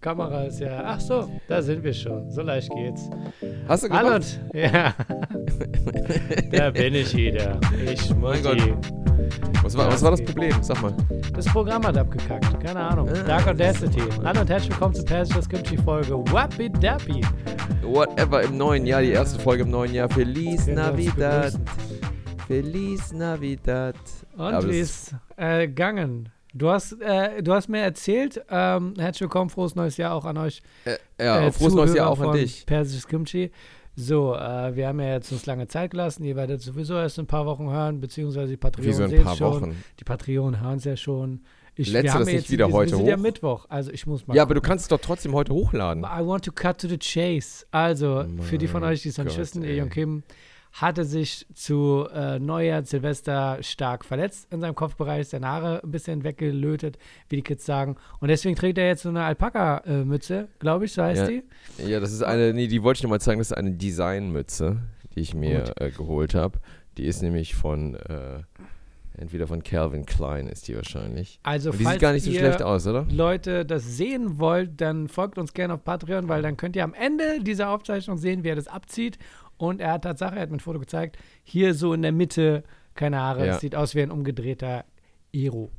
Kamera ist ja. Ach so, da sind wir schon. So leicht geht's. Hast du gemacht? und- Ja. da bin ich wieder. Ich muss. Was war, was war das Problem? Sag mal. Das Programm hat abgekackt. Keine Ahnung. Ah, Dark Audacity. Hallo und herzlich willkommen zu Persisch Kimchi Folge. Wappi Dappi. Whatever im neuen Jahr, die erste Folge im neuen Jahr. Feliz uns Navidad. Feliz Navidad. Und wie ist äh, gegangen? Du hast, äh, du hast mir erzählt, ähm, herzlich willkommen, frohes neues Jahr auch an euch. Äh, ja, äh, frohes neues Jahr Zuhörer auch an dich. Persisches Kimchi. So, äh, wir haben ja jetzt uns lange Zeit gelassen. Ihr werdet sowieso erst in ein paar Wochen hören, beziehungsweise die Patreonen Wie so sehen schon. Wochen. Die Patreonen hören es ja schon. Ich, Lädst wir das nicht jetzt, wieder heute sind ja hoch? Mittwoch, also ich muss mal Ja, aber du gucken. kannst es doch trotzdem heute hochladen. I want to cut to the chase. Also, für die von Mein euch, die es noch nicht wissen, ey. Ejon Kim hatte sich zu äh, Neujahr, Silvester stark verletzt in seinem Kopfbereich, seine Haare ein bisschen weggelötet, wie die Kids sagen. Und deswegen trägt er jetzt so eine Alpaka-Mütze, glaube ich, so heißt Ja. die. Ja, das ist eine, nee, die wollte ich dir mal zeigen, das ist eine Designmütze, die ich mir äh, geholt habe. Die ist nämlich von, äh, entweder von Calvin Klein ist die wahrscheinlich. Also, Und die falls sieht gar nicht so schlecht aus, oder? Leute das sehen wollt, dann folgt uns gerne auf Patreon, weil dann könnt ihr am Ende dieser Aufzeichnung sehen, wie er das abzieht. Und er hat Tatsache, er hat mir ein Foto gezeigt, hier so in der Mitte, keine Haare, Ja. es sieht aus wie ein umgedrehter Ero.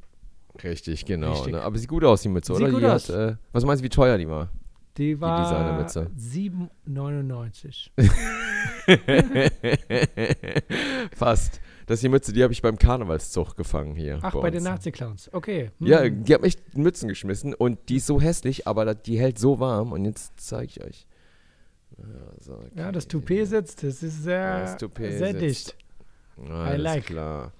Richtig, genau. Richtig. Ne? Aber sieht gut aus, die Mütze, Sieht oder? gut die aus. Hat, äh, was meinst du, wie teuer die war? Die war Designermütze. 7,99. Fast. Das ist die Mütze, die habe ich beim Karnevalszug gefangen hier. Ach, bei den uns. Nazi-Clowns. Okay. Hm. Ja, die haben echt Mützen geschmissen und die ist so hässlich, aber die hält so warm und jetzt zeige ich euch. Ja, so, okay. ja, das Toupet sitzt. Das ist sehr, Ja, das sehr sitzt. dicht. Alles like. klar.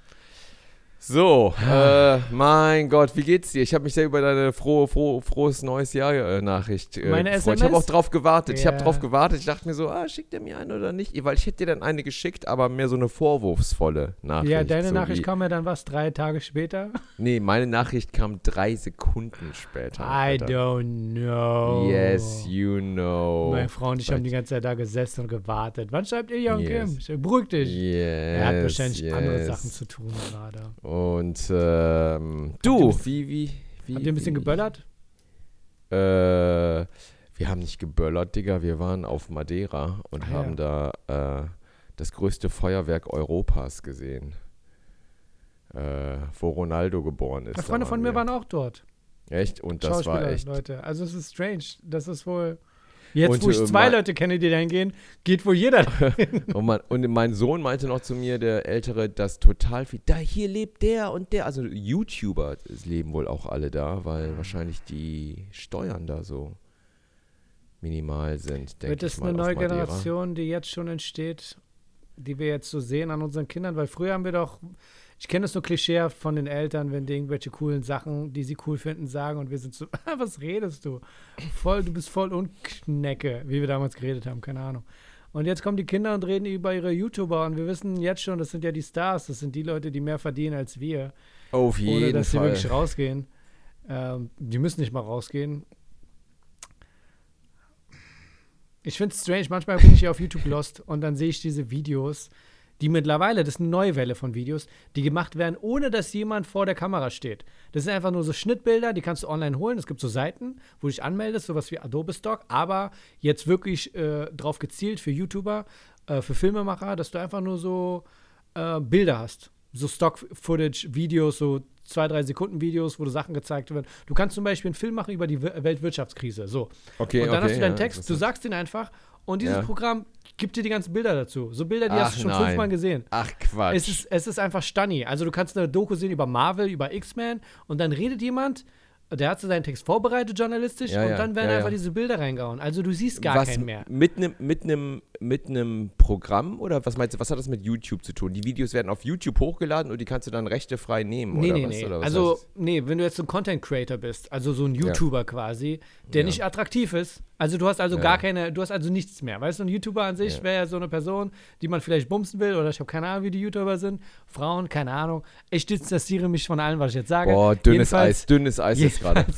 So, äh, mein Gott, wie geht's dir? Ich habe mich sehr über deine frohe, frohe, frohes neues Jahr äh, Nachricht äh, Meine gefreut. Ich habe SMS? auch drauf gewartet. Ich habe drauf gewartet. Ich dachte mir so, ah, schickt er mir eine oder nicht? Weil ich hätte dir dann eine geschickt, aber mehr so eine vorwurfsvolle Nachricht. Ja, deine so Nachricht wie, kam ja dann was, drei Tage später? Nee, meine Nachricht kam drei Sekunden später. I Alter. don't know. Yes, you know. Meine Frau und ich haben die ganze Zeit da gesessen und gewartet. Wann schreibt ihr, Jon Yes. Kim? Beruhig dich. Yes, er hat wahrscheinlich yes. andere Sachen zu tun gerade. Und ähm, du, wie, wie, wie. Habt ihr ein bisschen geböllert? Äh, wir haben nicht geböllert, Digga. Wir waren auf Madeira und Ah, ja. haben da äh, das größte Feuerwerk Europas gesehen. Äh, wo Ronaldo geboren ist. Ja, Freunde von mir waren auch dort. Echt? Und das war echt. Leute. Also es ist strange. Das ist wohl. Jetzt, Und, wo ich äh, zwei mein- Leute kenne, die da hingehen, geht wohl jeder dahin. Und, mein, und mein Sohn meinte noch zu mir, der Ältere, dass total viel. Da hier lebt der und der. Also YouTuber leben wohl auch alle da, weil wahrscheinlich die Steuern da so minimal sind. Wird es eine neue. Generation, die jetzt schon entsteht, die wir jetzt so sehen an unseren Kindern? Weil früher haben wir doch, ich kenne das nur klischeehaft von den Eltern, wenn die irgendwelche coolen Sachen, die sie cool finden, sagen und wir sind so, was redest du? Voll, du bist voll Unknecke, wie wir damals geredet haben, keine Ahnung. Und jetzt kommen die Kinder und reden über ihre YouTuber und wir wissen jetzt schon, das sind ja die Stars, das sind die Leute, die mehr verdienen als wir, Auf jeden ohne dass sie Fall. wirklich rausgehen. Ähm, die müssen nicht mal rausgehen. Ich finde es strange, manchmal bin ich hier auf YouTube lost und dann sehe ich diese Videos, die mittlerweile, das ist eine neue Welle von Videos, die gemacht werden, ohne dass jemand vor der Kamera steht. Das sind einfach nur so Schnittbilder, die kannst du online holen. Es gibt so Seiten, wo du dich anmeldest, sowas wie Adobe Stock, aber jetzt wirklich äh, drauf gezielt für YouTuber, äh, für Filmemacher, dass du einfach nur so äh, Bilder hast. So Stock-Footage-Videos, so zwei, drei Sekunden Videos, wo du Sachen gezeigt werden. Du kannst zum Beispiel einen Film machen über die Wir- Weltwirtschaftskrise. So. Okay, und dann okay, hast du deinen ja, Text, du sagst den einfach und dieses Ja. Programm gibt dir die ganzen Bilder dazu. So Bilder, die hast Ach, du schon nein. fünfmal gesehen. Ach Quatsch. Es ist, es ist einfach stunny. Also du kannst eine Doku sehen über Marvel, über X-Men und dann redet jemand, der hat so seinen Text vorbereitet journalistisch Ja, und ja, dann werden einfach diese Bilder reingehauen. Also du siehst gar was keinen mehr. Mit einem mit nem, mit nem Programm oder was meinst du, was hat das mit YouTube zu tun? Die Videos werden auf YouTube hochgeladen und die kannst du dann rechtefrei nehmen, Nee, oder nee, was? nee. Oder was Also, heißt nee, wenn du jetzt so ein Content Creator bist, also so ein YouTuber quasi, der Ja. nicht attraktiv ist, also du hast also Ja. gar keine, du hast also nichts mehr. Weißt du, ein YouTuber an sich Ja. wäre ja so eine Person, die man vielleicht bumsen will, oder ich habe keine Ahnung, wie die YouTuber sind. Frauen, keine Ahnung. Ich distanziere mich von allem, was ich jetzt sage. Boah, dünnes Jedenfalls- Eis, dünnes Eis jetzt gerade.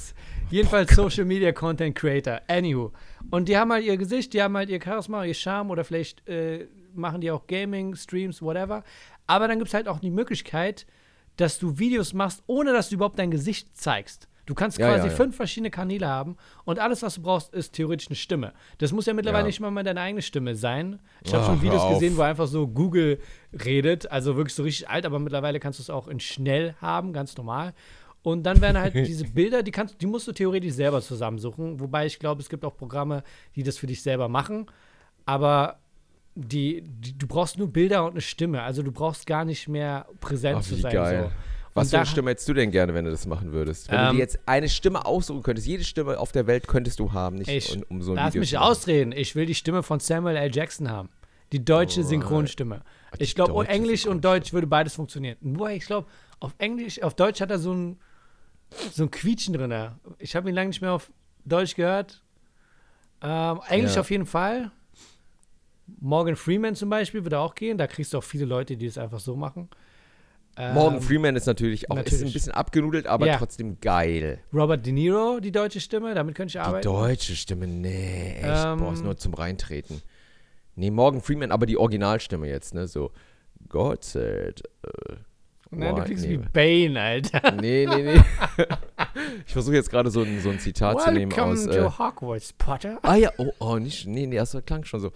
Jedenfalls, jedenfalls Social Media Content Creator. Anywho. Und die haben halt ihr Gesicht, die haben halt ihr Charisma, ihr Charme oder vielleicht äh, machen die auch Gaming, Streams, whatever. Aber dann gibt es halt auch die Möglichkeit, dass du Videos machst, ohne dass du überhaupt dein Gesicht zeigst. Du kannst Ja, quasi ja, ja. fünf verschiedene Kanäle haben und alles, was du brauchst, ist theoretisch eine Stimme. Das muss ja mittlerweile nicht mal mehr deine eigene Stimme sein. Ich habe schon Videos gesehen, wo einfach so Google redet, also wirklich so richtig alt, aber mittlerweile kannst du es auch in schnell haben, ganz normal. Und dann werden halt diese Bilder, die kannst, die musst du theoretisch selber zusammensuchen. Wobei ich glaube, es gibt auch Programme, die das für dich selber machen. Aber die, die, du brauchst nur Bilder und eine Stimme. Also du brauchst gar nicht mehr präsent Ach, zu sein. geil. So. Was für eine Stimme hättest du denn gerne, wenn du das machen würdest? Wenn du Ähm, dir jetzt eine Stimme aussuchen könntest, jede Stimme auf der Welt könntest du haben, nicht Ich, um, um so ein lass Video mich ausreden. Ich will die Stimme von Samuel L. Jackson haben. Die deutsche Alright. Synchronstimme. Die Ich glaube, Englisch und. Deutsch würde beides funktionieren. Nur ich glaube, auf Englisch, auf Deutsch hat er so ein, so ein Quietschen drin. Ich habe ihn lange nicht mehr auf Deutsch gehört. Ähm, Englisch Ja. auf jeden Fall. Morgan Freeman zum Beispiel würde auch gehen. Da kriegst du auch viele Leute, die das einfach so machen. Ähm, Morgan Freeman ist natürlich auch ist ein natürlich. bisschen abgenudelt, aber Ja. trotzdem geil. Robert De Niro, die deutsche Stimme, damit könnte ich Die arbeiten. deutsche Stimme, nee, echt, Ähm, boah, ist nur zum Reintreten. Nee, Morgan Freeman, aber die Originalstimme jetzt, ne, so God said, äh, Nein, du why- klingst nee. wie Bane, Alter. Nee, nee, nee. ich versuche jetzt gerade so ein, so ein Zitat zu nehmen Welcome aus. to Äh, Hogwarts, Potter. ah ja, oh, oh, nicht, nee, nee, das klang schon so.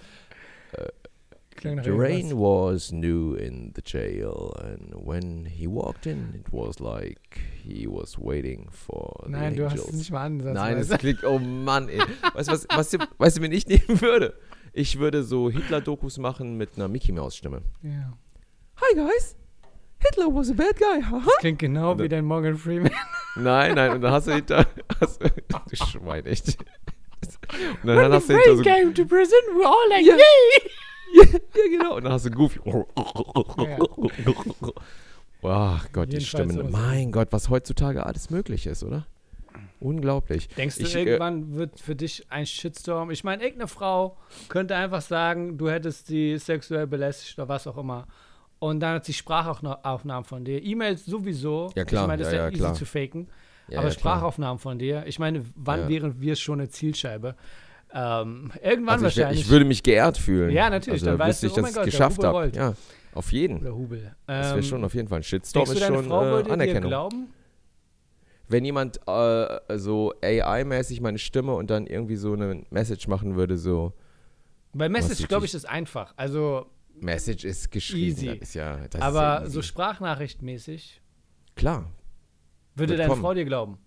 Klang nach The rain was new in the jail, and when he walked in, it was like he was waiting for the Nein, du angels. hast es nicht mal an. Nein, es klingt, oh Mann, ey. Weißt du, was, was, du- du, wen ich nehmen würde? Ich würde so Hitler-Dokus machen mit einer Mickey-Maus-Stimme. ja. Hi, guys. Hitler was a bad guy, haha. Klingt genau wie dein Morgan Freeman. Nein, nein, und dann hast du hinter. Hast, du Schwein, echt. Und dann hast du hinter so. came to prison, we're all like, Ja. yay! Ja, genau. Und dann hast du Goofy. Ach Gott, die Stimmen. Mein Gott, was heutzutage alles möglich ist, oder? Unglaublich. Denkst du, Ich, äh, irgendwann wird für dich ein Shitstorm? Ich meine, irgendeine Frau könnte einfach sagen, du hättest sie sexuell belästigt oder was auch immer. Und dann hat sie Sprachaufnahmen von dir. E-Mails sowieso. Ja, klar, Ich meine, das ja, ist ja, easy klar. zu faken. Ja, aber ja. Sprachaufnahmen von dir. Ich meine, wann wären wir schon eine Zielscheibe? Ähm, irgendwann Also ich, wahrscheinlich. ich würde mich geehrt fühlen. Ja, natürlich, Also dann weißt du, ich, oh dass ich es geschafft habe. Ja, auf jeden. oder Hubel. Das wäre Ähm, schon auf jeden Fall ein Shitstorm. Denkst du, ist deine schon Frau äh, würde dir Anerkennung. glauben? Wenn jemand äh, so AI-mäßig meine Stimme und dann irgendwie so eine Message machen würde, so Bei Message, glaube ich, ist einfach. Also, Message ist geschrieben. Easy. Ist ja, aber ja so sprachnachrichtmäßig Klar, würde deine. Frau dir glauben.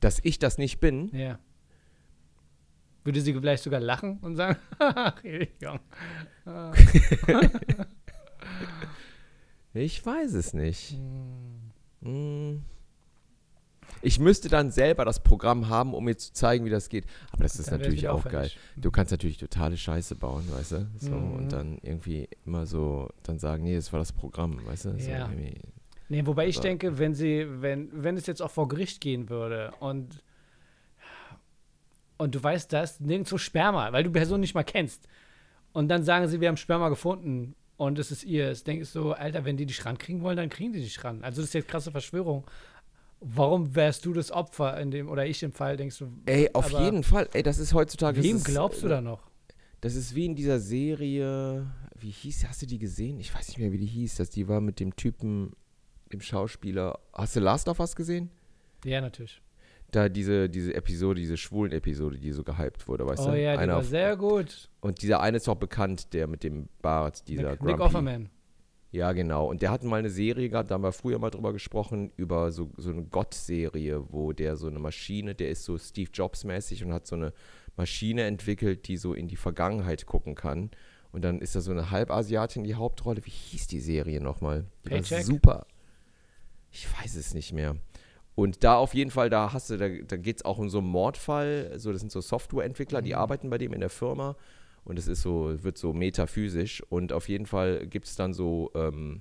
dass ich das nicht bin. Ja. Würde sie vielleicht sogar lachen und sagen. Ich weiß es nicht. Hm. Ich müsste dann selber das Programm haben, um mir zu zeigen, wie das geht. Aber das ist Dann natürlich auch geil. Du kannst natürlich totale Scheiße bauen, weißt du? So, Mhm. Und dann irgendwie immer so, dann sagen, nee, das war das Programm, weißt du? So Ja. Nee, wobei ich Also- denke, wenn sie, wenn, wenn es jetzt auch vor Gericht gehen würde und und du weißt das, nirgendwo Sperma, weil du die Person nicht mal kennst. Und dann sagen sie, wir haben Sperma gefunden und es ist ihr. Es denkst du so, Alter, wenn die dich rankriegen wollen, dann kriegen die dich ran. Also das ist jetzt krasse Verschwörung. Warum wärst du das Opfer in dem, oder ich im Fall, denkst du, Ey, auf jeden Fall. Ey, das ist heutzutage. wem ist, glaubst du äh, da noch? Das ist wie in dieser Serie, wie hieß, hast du die gesehen? Ich weiß nicht mehr, wie die hieß. Das, die war mit dem Typen, dem Schauspieler. Hast du Last of Us gesehen? Ja, natürlich. Da diese, diese Episode, diese schwulen Episode, die so gehypt wurde, weißt oh du? ja, die Einer war auf- sehr gut. Und dieser eine ist auch bekannt, der mit dem Bart, dieser Nick, Nick Grumpy. Offerman. Ja, genau. Und der hat mal eine Serie gehabt, da haben wir früher mal drüber gesprochen, über so, so eine Gott-Serie, wo der so eine Maschine, der ist so Steve Jobs-mäßig und hat so eine Maschine entwickelt, die so in die Vergangenheit gucken kann. Und dann ist da so eine Halbasiatin die Hauptrolle. Wie hieß die Serie nochmal? Paycheck? super. Ich weiß es nicht mehr. Und da auf jeden Fall, da hast du, da, da geht es auch um so einen Mordfall. So, das sind so Softwareentwickler, die Mhm. arbeiten bei dem in der Firma. Und es ist so, wird so metaphysisch. Und auf jeden Fall gibt es dann so ähm,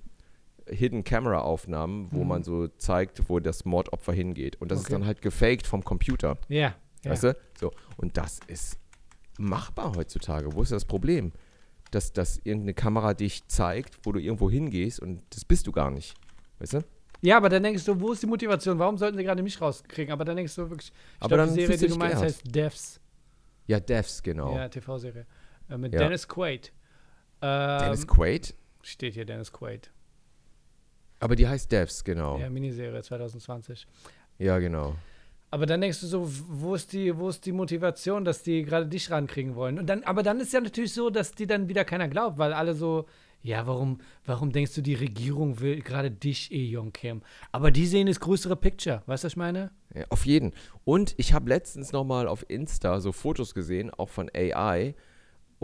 Hidden Camera Aufnahmen, wo Mhm. man so zeigt, wo das Mordopfer hingeht. Und das ist Okay. dann halt gefaked vom Computer. Ja. ja. Weißt du? So. Und das ist machbar heutzutage. Wo ist das Problem? Dass, dass irgendeine Kamera dich zeigt, wo du irgendwo hingehst und das bist du gar nicht. Weißt du? Ja, aber dann denkst du, wo ist die Motivation? Warum sollten sie gerade mich rauskriegen? Aber dann denkst du wirklich, ich Aber glaub, dann die Serie, die du meinst, heißt Devs. Ja, Devs, genau. Ja, TV-Serie. Äh, mit Ja. Dennis Quaid. Ähm, Dennis Quaid? Steht hier Dennis Quaid. Aber die heißt Devs, genau. Ja, Miniserie 2020. Ja, genau. Aber dann denkst du so, wo ist die, wo ist die Motivation, dass die gerade dich rankriegen wollen? Und dann, aber dann ist ja natürlich so, dass die dann wieder keiner glaubt, weil alle so, ja, warum, warum denkst du, die Regierung will gerade dich, eh, Jong Kim? Aber die sehen das größere Picture, weißt du, was ich meine? Ja, auf jeden. Und ich habe letztens noch mal auf Insta so Fotos gesehen, auch von AI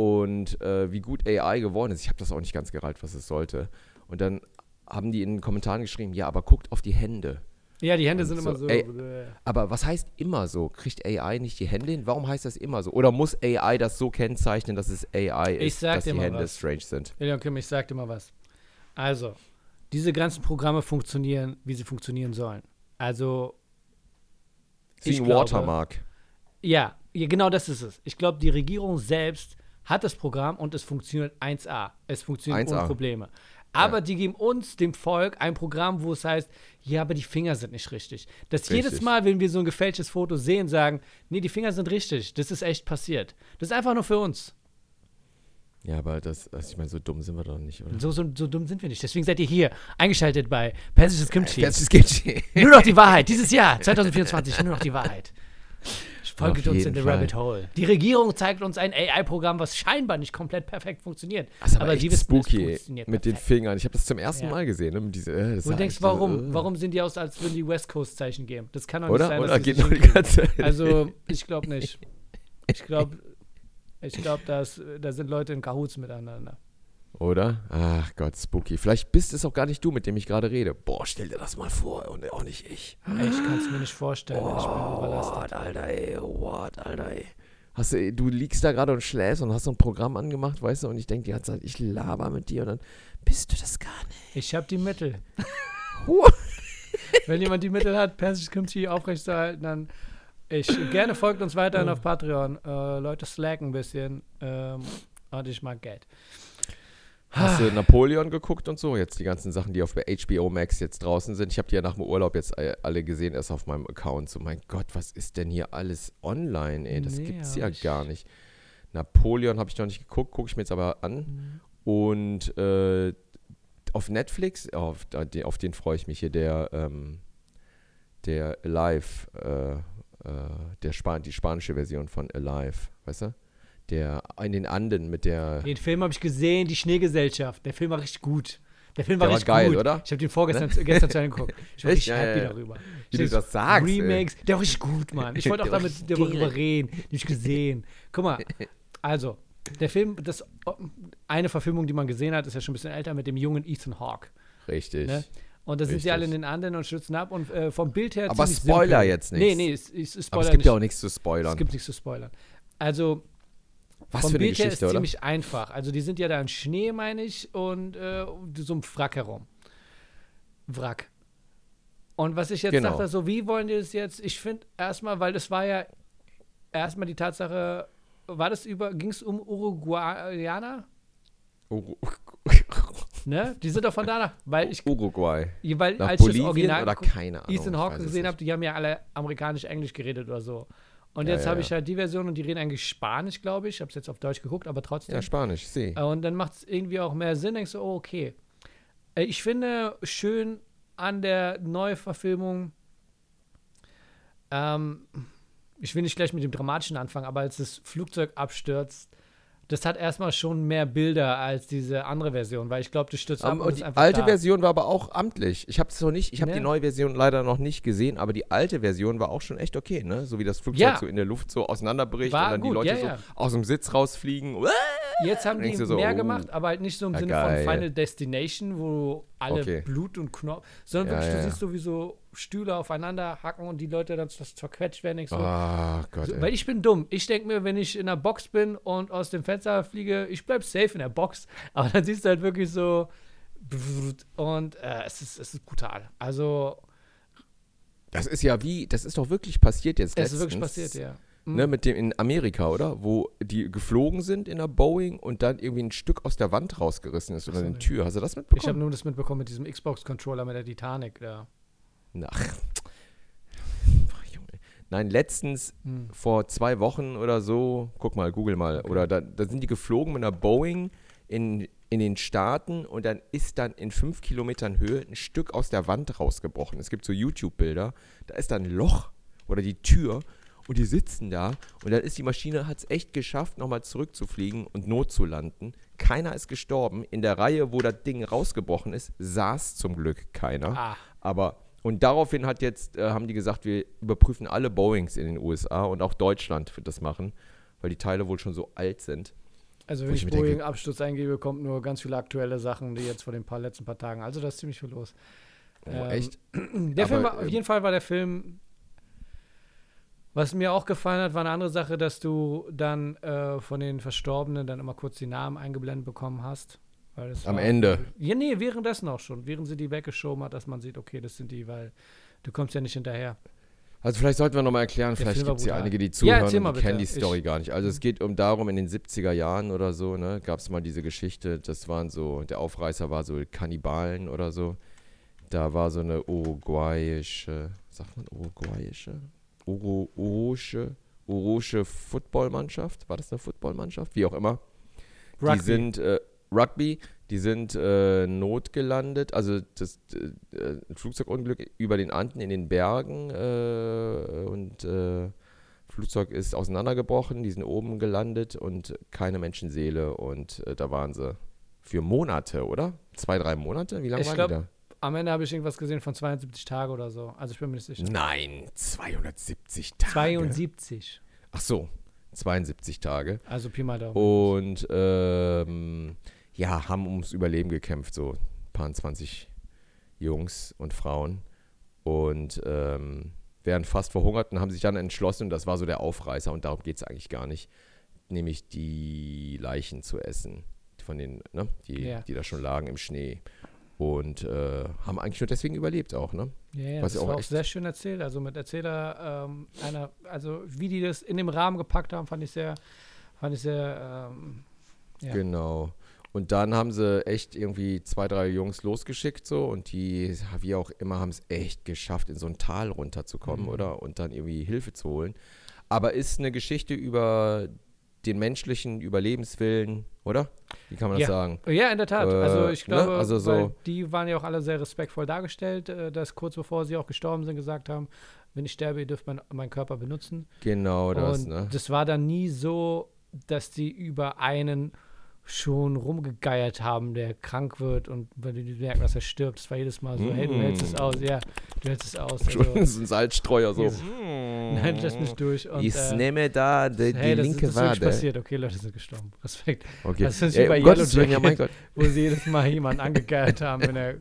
und äh, wie gut AI geworden ist. Ich habe das auch nicht ganz gereilt, was es sollte. Und dann haben die in den Kommentaren geschrieben, ja, aber guckt auf die Hände. Ja, die Hände Und sind so, immer so. ey, äh, Aber was heißt immer so? Kriegt AI nicht die Hände hin? Warum heißt das immer so? Oder muss AI das so kennzeichnen, dass es AI Ich ist, dass die Hände was. strange sind? Kim, ich sag dir mal was. Also, diese ganzen Programme funktionieren, wie sie funktionieren sollen. Also, Sie Ich glaube- Watermark. Ja, ja, genau das ist es. Ich glaube, die Regierung selbst hat das Programm und es funktioniert 1A. Es funktioniert 1A. ohne Probleme. Aber die geben uns, dem Volk, ein Programm, wo es heißt, ja, aber die Finger sind nicht richtig. Dass jedes Richtig. Mal, wenn wir so ein gefälschtes Foto sehen, sagen, nee, die Finger sind richtig. Das ist echt passiert. Das ist einfach nur für uns. Ja, aber das, also ich meine, so dumm sind wir doch nicht, oder? So, so, so dumm sind wir nicht. Deswegen seid ihr hier, eingeschaltet bei Persisches Kimchi. Ist Kimchi. Nur noch die Wahrheit. Dieses Jahr, 2024, nur noch die Wahrheit. Folgt uns in the Fall. Rabbit Hole. Die Regierung zeigt uns ein AI-Programm, was scheinbar nicht komplett perfekt funktioniert. Das aber, die wissen, es spooky funktioniert mit den perfekt. Fingern. Ich habe das zum ersten Ja. Mal gesehen. Ne? Diese, äh, Wo du denkst, echt warum? so, äh. Warum sind die aus, als würden die West Coast-Zeichen geben? Das kann doch nicht Oder? sein, Oder geht noch sich die ganze. Also, ich glaube nicht. Ich glaube, ich glaube, dass da sind Leute in Kahoots miteinander. Oder? Ach Gott, spooky. Vielleicht bist es auch gar nicht du, mit dem ich gerade rede. Boah, stell dir das mal vor und auch nicht ich. Ich kann es mir nicht vorstellen. ich bin überlastet. What, Alter, ey, what, Alter, ey. Hast du, du liegst da gerade und schläfst und hast so ein Programm angemacht, weißt du, und ich denke die ganze Zeit, ich laber mit dir und dann bist du das gar nicht. Ich habe die Mittel. Wenn jemand die Mittel hat, persisches Kimchi aufrechtzuerhalten, dann ich gerne folgt uns weiterhin auf Patreon. Äh, Leute slacken ein bisschen ähm, und ich mag Geld. Hast du Napoleon geguckt und so? Jetzt die ganzen Sachen, die auf HBO Max jetzt draußen sind. Ich habe die ja nach dem Urlaub jetzt äh, alle gesehen, erst auf meinem Account. So, mein Gott, was ist denn hier alles online, ey? Das Nee, gibt's ja gar nicht. Napoleon habe ich noch nicht geguckt, gucke ich mir jetzt aber an. Mhm. Und äh, auf Netflix, auf, den- auf den freue ich mich hier, der, ähm, der Alive, äh, äh, der Span die spanische Version von Alive, weißt du? Der in den Anden mit der. Den Film habe ich gesehen, die Schneegesellschaft. Der Film war richtig gut. Der Film war Der war richtig geil, gut. oder? Ich habe den vorgestern gestern zu geguckt. Ich war richtig Ja, happy ja, darüber. Wie du Ich- das sagst, ey. Remakes, der war richtig gut, Mann. Ich wollte auch war damit darüber reden. Nicht gesehen. Guck mal, also, der Film, das eine Verfilmung, die man gesehen hat, ist ja schon ein bisschen älter mit dem jungen Ethan Hawke. Richtig. Ne? Und da sind sie alle in den Anden und stützen ab und äh, vom Bild her Aber Spoiler simpel. jetzt Nee, nichts. nee, es, es, es Aber Spoiler es gibt nicht. ja auch nichts zu spoilern. Es gibt nichts zu spoilern. Also, Was vom für eine Bild her Geschichte, ist oder? ziemlich einfach. Also die sind ja da in Schnee, meine ich, und äh, so einem Wrack herum. Wrack. Und was ich jetzt Genau. dachte, so wie wollen die das jetzt? Ich finde erstmal, weil das war ja erstmal die Tatsache, war das über, ging es um Uruguayaner? Uru Ne? Die sind doch von da nach, weil ich, Uruguay. weil Nach als ich das Bolivien Original oder keine Ahnung. Ethan Hawke gesehen habe, die haben ja alle amerikanisch-englisch geredet oder so. Und Ja, jetzt ja, habe ja. ich halt die Version und die reden eigentlich Spanisch, glaube ich. Ich habe es jetzt auf Deutsch geguckt, aber trotzdem. Ja, Spanisch, sie. Äh, Und dann macht es irgendwie auch mehr Sinn. Denkst du, oh, okay. Äh, Ich finde schön an der Neuverfilmung, ähm, ich will nicht gleich mit dem Dramatischen anfangen, aber als das Flugzeug abstürzt, das hat erstmal schon mehr Bilder als diese andere Version, weil ich glaube, das stürzt ab Um, und und ist die alte da. Version war aber auch amtlich. Ich habe es noch nicht, ich habe Ne? die neue Version leider noch nicht gesehen, aber die alte Version war auch schon echt okay, ne? So wie das Flugzeug Ja. so in der Luft so auseinanderbricht War und dann die gut, Leute ja, so ja. aus dem Sitz rausfliegen. Jetzt haben die so, mehr oh. gemacht, aber halt nicht so im Ja, Sinne geil. von Final Destination, wo alle Okay. Blut und Knochen, sondern Ja, wirklich, du siehst so wie so Stühle aufeinander hacken und die Leute dann das zerquetscht werden. So, Ah, Gott, so, weil ich bin dumm. Ich denke mir, wenn ich in einer Box bin und aus dem Fenster fliege, ich bleib safe in der Box. Aber dann siehst du halt wirklich so und äh, es, ist, es ist brutal. Also, Das ist ja wie, das ist doch wirklich passiert jetzt es ist wirklich passiert, ja. Mhm. Ne, mit dem in Amerika, oder? Wo die geflogen sind in der Boeing und dann irgendwie ein Stück aus der Wand rausgerissen ist oder eine. Tür. Hast du das Ich habe mitbekommen? nur das mitbekommen mit diesem Xbox-Controller mit der Titanic. Da. Ach. Nein, letztens Hm. vor zwei Wochen oder so, guck mal, google mal, Okay. oder da, da sind die geflogen mit einer Boeing in, in den Staaten und dann ist dann in fünf Kilometern Höhe ein Stück aus der Wand rausgebrochen. Es gibt so YouTube-Bilder, da ist dann ein Loch oder die Tür und die sitzen da und dann ist die Maschine, hat es echt geschafft, nochmal zurückzufliegen und Not zu landen. Keiner ist gestorben. In der Reihe, wo das Ding rausgebrochen ist, saß zum Glück keiner. Ah. Aber und daraufhin hat jetzt, äh, haben die gesagt, wir überprüfen alle Boeings in den USA und auch Deutschland wird das machen, weil die Teile wohl schon so alt sind. Also wenn ich ich mir denke- Boeing Absturz eingebe, kommt nur ganz viele aktuelle Sachen, die jetzt vor den paar letzten paar Tagen. Also da ist ziemlich viel los. Oh, Ähm, echt? Der Aber, Film war, auf ähm, jeden Fall war der Film. Was mir auch gefallen hat, war eine andere Sache, dass du dann äh, von den Verstorbenen dann immer kurz die Namen eingeblendet bekommen hast. Am war- Ende. Ja, nee, währenddessen auch schon. Während sie die weggeschoben hat, dass man sieht, okay, das sind die, weil du kommst ja nicht hinterher. Also vielleicht sollten wir nochmal erklären, Der vielleicht gibt es ja einige, die Ja, zuhören mal und die kennen die. Story Ich- gar nicht. Also es geht um darum, in den 70er Jahren oder so, ne, gab es mal diese Geschichte, das waren so, der Aufreißer war so Kannibalen oder so. Da war so eine uruguayische, sagt man uruguayische? Uru, urusche, urusche Footballmannschaft. War das eine Footballmannschaft? Wie auch immer. Die Rugby. sind äh, Rugby, die sind äh, notgelandet, also das äh, äh, Flugzeugunglück über den Anden in den Bergen äh, und äh, Flugzeug ist auseinandergebrochen, die sind oben gelandet und keine Menschenseele und da waren sie für Monate, oder? Zwei, drei Monate? Wie lange Ich waren glaub, die da? Am Ende habe ich irgendwas gesehen von 72 Tage oder so. Also ich bin mir nicht sicher. Nein, 270 Tage. 72. Ach so, 72 Tage. Also Pi mal Daumen. Und ähm, ja, haben ums Überleben gekämpft, so ein paar 20 Jungs und Frauen. Und ähm, wären fast verhungert und haben sich dann entschlossen, und das war so der Aufreißer, und darum geht es eigentlich gar nicht, nämlich die Leichen zu essen, von den, ne, die, Ja. die da schon lagen im Schnee. Und äh, haben eigentlich nur deswegen überlebt auch, ne? Ja, ja Was das auch war auch sehr schön erzählt. Also mit Erzähler, ähm, einer, also wie die das in dem Rahmen gepackt haben, fand ich sehr, fand ich sehr, ähm, ja. Genau. Und dann haben sie echt irgendwie zwei, drei Jungs losgeschickt so und die, wie auch immer, haben es echt geschafft, in so ein Tal runterzukommen, Mhm. oder? Und dann irgendwie Hilfe zu holen. Aber ist eine Geschichte über den menschlichen Überlebenswillen, oder? Wie kann man das Ja. sagen? Ja, in der Tat. Äh, also ich ne? glaube, Also so- die waren ja auch alle sehr respektvoll dargestellt, äh, dass kurz bevor sie auch gestorben sind, gesagt haben, wenn ich sterbe, ihr dürft mein, meinen Körper benutzen. Genau das, und ne? das war dann nie so, dass die über einen schon rumgegeiert haben, der krank wird und wenn die merken, dass er stirbt, das war jedes Mal so, hey, du hältst es Mm. aus, ja, du hältst es aus. Also, so ein Salzstreuer so. Yes. nein, lass mich durch. Und, ich äh, nehme da die, die hey, das, linke das ist wirklich Wade. passiert. Okay, Leute sind gestorben. Respekt. Okay. Das ist wie bei Yellow Willen, ja, mein Jacket. Gott. Wo sie jedes Mal jemanden angegeiert haben, wenn er,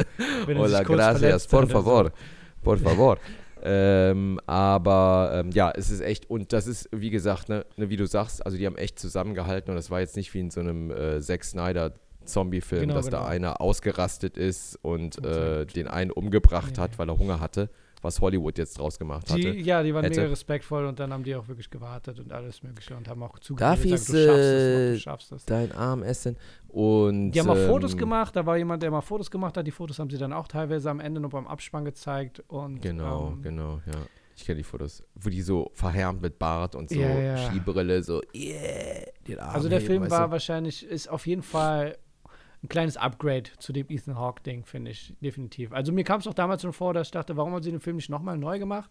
wenn er Hola, sich kurz gracias, verletzt por so. favor. Por favor. Ähm, aber ähm, ja, es ist echt, und das ist, wie gesagt, ne, ne, wie du sagst, also die haben echt zusammengehalten und das war jetzt nicht wie in so einem äh, Zack Snyder Zombie-Film, Genau, dass genau. da einer ausgerastet ist und äh, den einen umgebracht Ja, hat, weil er Hunger hatte, was Hollywood jetzt draus gemacht Die, hatte. ja, die waren Hätte- mega respektvoll und dann haben die auch wirklich gewartet und alles Mögliche und haben auch zugegeben, Darf schaffst es äh, du schaffst es. Dein Arm essen. Und, Die haben auch ähm, Fotos gemacht, da war jemand, der mal Fotos gemacht hat. Die Fotos haben sie dann auch teilweise am Ende noch beim Abspann gezeigt. Und, Genau, ähm, genau, ja. Ich kenne die Fotos, wo die so verhärmt mit Bart und so ja. Skibrille, so, yeah, den Arm Also der Film war wahrscheinlich, ist auf jeden Fall ein kleines Upgrade zu dem Ethan Hawke-Ding, finde ich, definitiv. Also mir kam es auch damals schon vor, dass ich dachte, warum haben sie den Film nicht nochmal neu gemacht?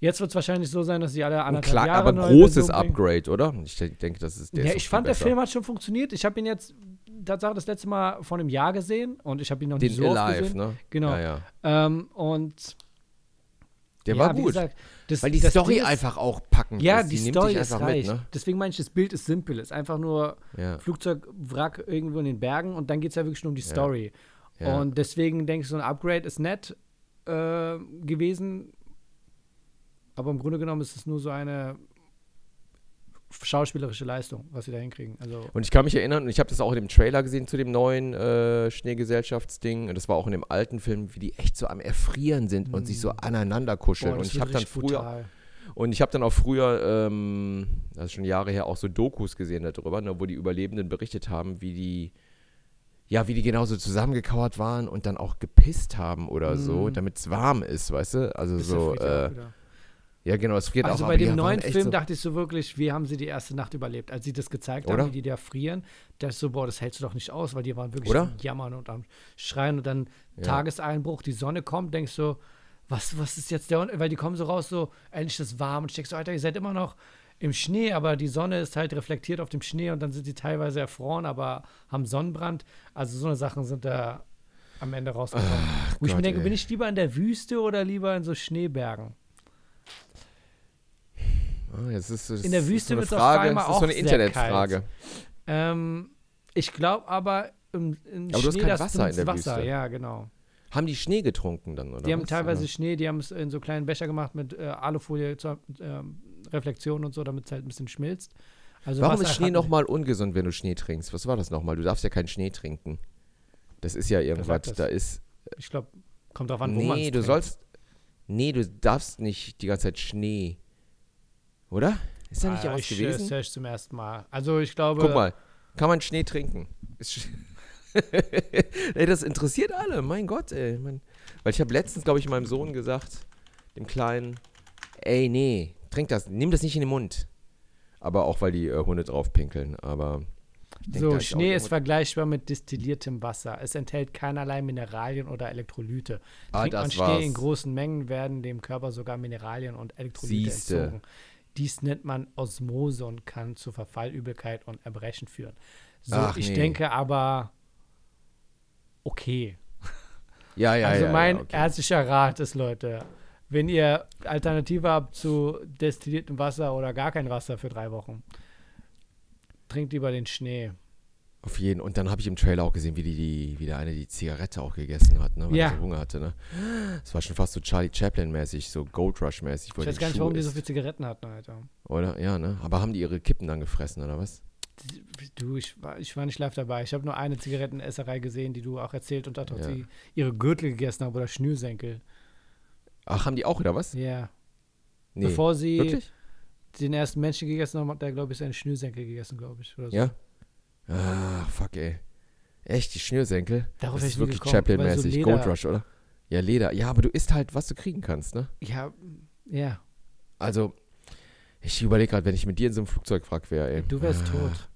Jetzt wird es wahrscheinlich so sein, dass sie alle anderthalb klar, Jahre aber großes. Upgrade, oder? Ich de- denke, das ist der Ja, ich fand, der. Film hat schon funktioniert. Ich habe ihn jetzt, Tatsache, das letzte Mal vor einem Jahr gesehen und ich habe ihn noch Den nicht so Alive, gesehen. ne? Genau. Ja, ja. Ähm, und Der ja, war gut. gesagt, das, weil die Story Ding ist- einfach auch packend Ja, ist. die, nimmt Story ist reich. mit, ne? Deswegen meine ich, das Bild ist simpel. Ist einfach nur Ja, Flugzeugwrack irgendwo in den Bergen und dann geht es ja wirklich nur um die. Story. ja. Und deswegen denke ich, so ein Upgrade ist nett äh, gewesen. Aber im Grunde genommen ist es nur so eine schauspielerische Leistung, was sie da hinkriegen. Also, Und ich kann mich erinnern, und ich habe das auch in dem Trailer gesehen zu dem neuen äh, Schneegesellschaftsding. Und das war auch in dem alten Film, wie die echt so am Erfrieren sind und sich so aneinander kuscheln. boah, und ich habe dann früher, brutal. und ich habe dann auch früher, ähm, das ist schon Jahre her, auch so Dokus gesehen darüber, ne, wo die Überlebenden berichtet haben, wie die, ja, wie die genauso zusammengekauert waren und dann auch gepisst haben oder so, Mhm. damit es warm ist, weißt du? Also Ist so, ja genau, es friert Also auch bei aber die dem neuen Film so, dachte ich so wirklich, wie haben sie die erste Nacht überlebt? Als sie das gezeigt Oder? haben, wie die da frieren, da ist so, boah, das hältst du doch nicht aus, weil die waren wirklich Oder? am jammern und am Schreien und dann Ja. Tageseinbruch, die Sonne kommt, denkst du, was, was ist jetzt der, weil die kommen so raus, so, endlich ist es warm und ich denk so, Alter, ihr seid immer noch im Schnee, aber die Sonne ist halt reflektiert auf dem Schnee und dann sind sie teilweise erfroren, aber haben Sonnenbrand. Also so eine Sachen sind da am Ende rausgekommen. Wo ich mir Gott, denke, ey. bin ich lieber in der Wüste oder lieber in so Schneebergen? Ah, jetzt ist, das In der Wüste eine wird's auf Frage, einmal das ist so auch eine sehr Internetfrage. Ähm, ich glaube aber im, im Aber du hast Schnee kein das Wasser in der Wasser, Wüste. ja, genau. Haben die Schnee getrunken dann, oder die haben was? teilweise Oder? Schnee, die haben es in so kleinen Becher gemacht mit äh, Alufolie zur ähm, Reflexion und so, damit es halt ein bisschen schmilzt. Also Warum Wasser ist Schnee nochmal ungesund, wenn du Schnee trinkst? Was war das nochmal? Du darfst ja keinen Schnee trinken. Das ist ja irgendwas, da ist... Ich glaube, kommt drauf an, wo man Nee, du sollst... Nee, du darfst nicht die ganze Zeit Schnee. Oder? Ist da nicht ah, was ich, äh, gewesen? Das höre ich zum ersten Mal. Also ich glaube, Guck mal, kann man Schnee trinken? Ey, das interessiert alle, mein Gott, ey. Mein, weil ich habe letztens, glaube ich, meinem Sohn gesagt, dem Kleinen, ey, nee, trink das, nimm das nicht in den Mund. Aber auch, weil die äh, Hunde drauf pinkeln, aber... denk, so, auch Schnee ist vergleichbar mit destilliertem Wasser. Es enthält keinerlei Mineralien oder Elektrolyte. Ah, Trinkt man das Schnee war's. in großen Mengen, werden dem Körper sogar Mineralien und Elektrolyte Siehste. entzogen. Dies nennt man Osmose und kann zu Verfall, Übelkeit und Erbrechen führen. So, Ach, ich nee. denke aber, okay. Ja, ja, also ja. mein ja, okay. ärztlicher Rat ist, Leute, wenn ihr Alternative habt zu destilliertem Wasser oder gar kein Wasser für drei Wochen, trinkt lieber den Schnee. Auf jeden Und dann habe ich im Trailer auch gesehen, wie die, die wie der eine die Zigarette auch gegessen hat, ne? Weil Ja. er so Hunger hatte, ne? Das war schon fast so Charlie Chaplin-mäßig, so Gold Rush-mäßig. Ich er weiß gar nicht, Schuh warum die so viele Zigaretten hatten, Alter. Oder? Ja, ne? Aber haben die ihre Kippen dann gefressen, oder was? Du, ich war, ich war nicht live dabei. Ich habe nur eine Zigarettenesserei gesehen, die du auch erzählt und da hat Ja. sie ihre Gürtel gegessen haben oder Schnürsenkel. Ach, haben die auch, oder was? Ja. Nee. Bevor sie Wirklich? den ersten Menschen gegessen haben, hat der, glaube ich, seinen Schnürsenkel gegessen, glaube ich. So. Ja? Ah, fuck, ey. Echt, die Schnürsenkel? Darauf das ist wirklich so Chaplin-mäßig. Leder- Gold Rush, oder? Ja, Leder. Ja, aber du isst halt, was du kriegen kannst, ne? Ja, ja. Also, ich überlege gerade, wenn ich mit dir in so einem Flugzeugwrack wäre, ey. Du wärst Ah, tot.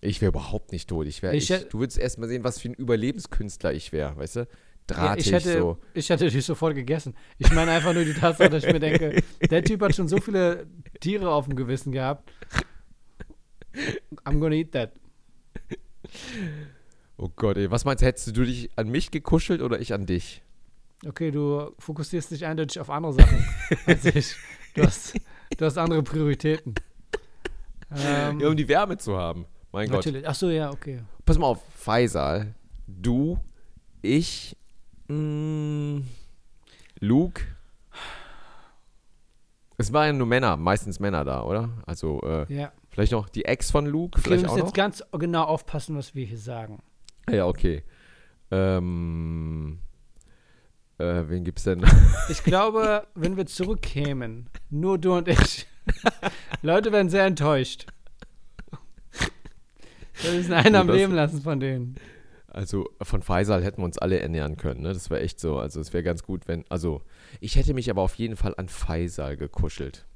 Ich wäre überhaupt nicht tot. Ich wär, Ich ich, hätt- du würdest erst mal sehen, was für ein Überlebenskünstler ich wäre, weißt du? Ja, Drahtig ich, hätte, so. ich hätte dich sofort gegessen. Ich meine einfach nur die Tatsache, dass ich mir denke, der Typ hat schon so viele Tiere auf dem Gewissen gehabt. I'm gonna eat that. Oh Gott, ey. Was meinst du, hättest du dich an mich gekuschelt oder ich an dich? Okay, du fokussierst dich eindeutig auf andere Sachen als ich. Du hast, du hast andere Prioritäten. Ähm, Ja, um die Wärme zu haben. Mein Gott. natürlich. Ach so, ja, okay. Pass mal auf, Faisal, du, ich, mh, Luke. Es waren ja nur Männer, meistens Männer da, oder? Also, äh, Ja. Vielleicht noch die Ex von Luke, Okay, wir müssen jetzt ganz genau aufpassen, was wir hier sagen. Ja, okay. Ähm, äh, wen gibt's denn? Ich glaube, wenn wir zurückkämen, nur du und ich, Leute werden sehr enttäuscht. Wir müssen einen So, am Leben lassen von denen. Also von Faisal hätten wir uns alle ernähren können, ne? Das wäre echt so. Also es wäre ganz gut, wenn. Also, ich hätte mich aber auf jeden Fall an Faisal gekuschelt.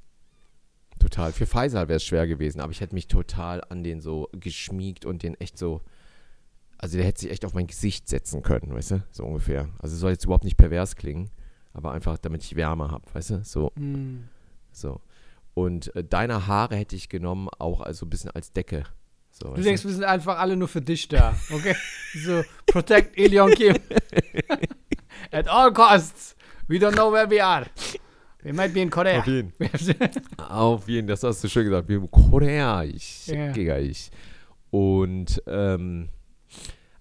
Total. Für Faisal wäre es schwer gewesen, aber ich hätte mich total an den so geschmiegt und den echt so. Also der hätte sich echt auf mein Gesicht setzen können, weißt du? So ungefähr. Also es soll jetzt überhaupt nicht pervers klingen, aber einfach, damit ich Wärme habe, weißt du? So, Hm. so. Und äh, deine Haare hätte ich genommen, auch also ein bisschen als Decke. So, Du denkst, wir sind einfach alle nur für dich da, okay? So, protect Ilion Kim. At all costs. We don't know where we are. We might be in Korea. Auf jeden. Auf jeden, das hast du schön gesagt. Wie koreanisch. Ja. Giga ich. Und, ähm,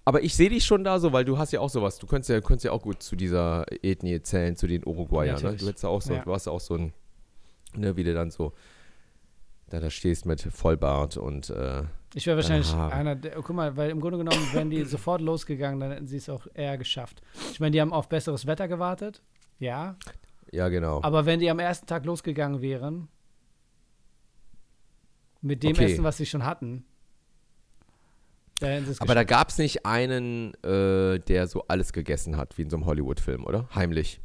aber ich sehe dich schon da so, weil du hast ja auch sowas. Du könntest ja, könntest ja auch gut zu dieser Ethnie zählen, zu den Uruguayern. Ne? Du, hättest ja auch so, Ja. du hast ja auch so ein, ne, wie du dann so da, da stehst mit Vollbart und, äh, Ich wäre wahrscheinlich Aha. einer der, guck mal, weil im Grunde genommen wären die sofort losgegangen, dann hätten sie es auch eher geschafft. Ich meine, die haben auf besseres Wetter gewartet, ja, ja, genau. aber wenn die am ersten Tag losgegangen wären, mit dem Okay. Essen, was sie schon hatten, dann aber da gab es nicht einen, äh, der so alles gegessen hat, wie in so einem Hollywood-Film, oder? Heimlich.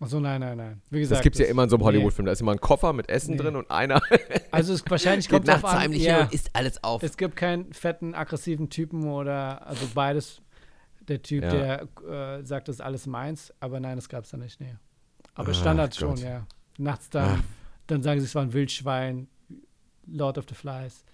Achso, nein, nein, nein. Wie gesagt, Das gibt es ja immer in so einem. Hollywood-Film. Da ist immer ein Koffer mit Essen Nee. drin und einer Also es wahrscheinlich kommt nachts an. heimlich Ja, hin und isst alles auf. es gibt keinen fetten, aggressiven Typen oder also beides. Der Typ, Ja. der äh, sagt, das ist alles meins, aber nein, das gab es da nicht, nee. Aber Standard schon, Gott. ja. Nachts dann, Ach. dann sagen sie, es war ein Wildschwein, Lord of the Flies.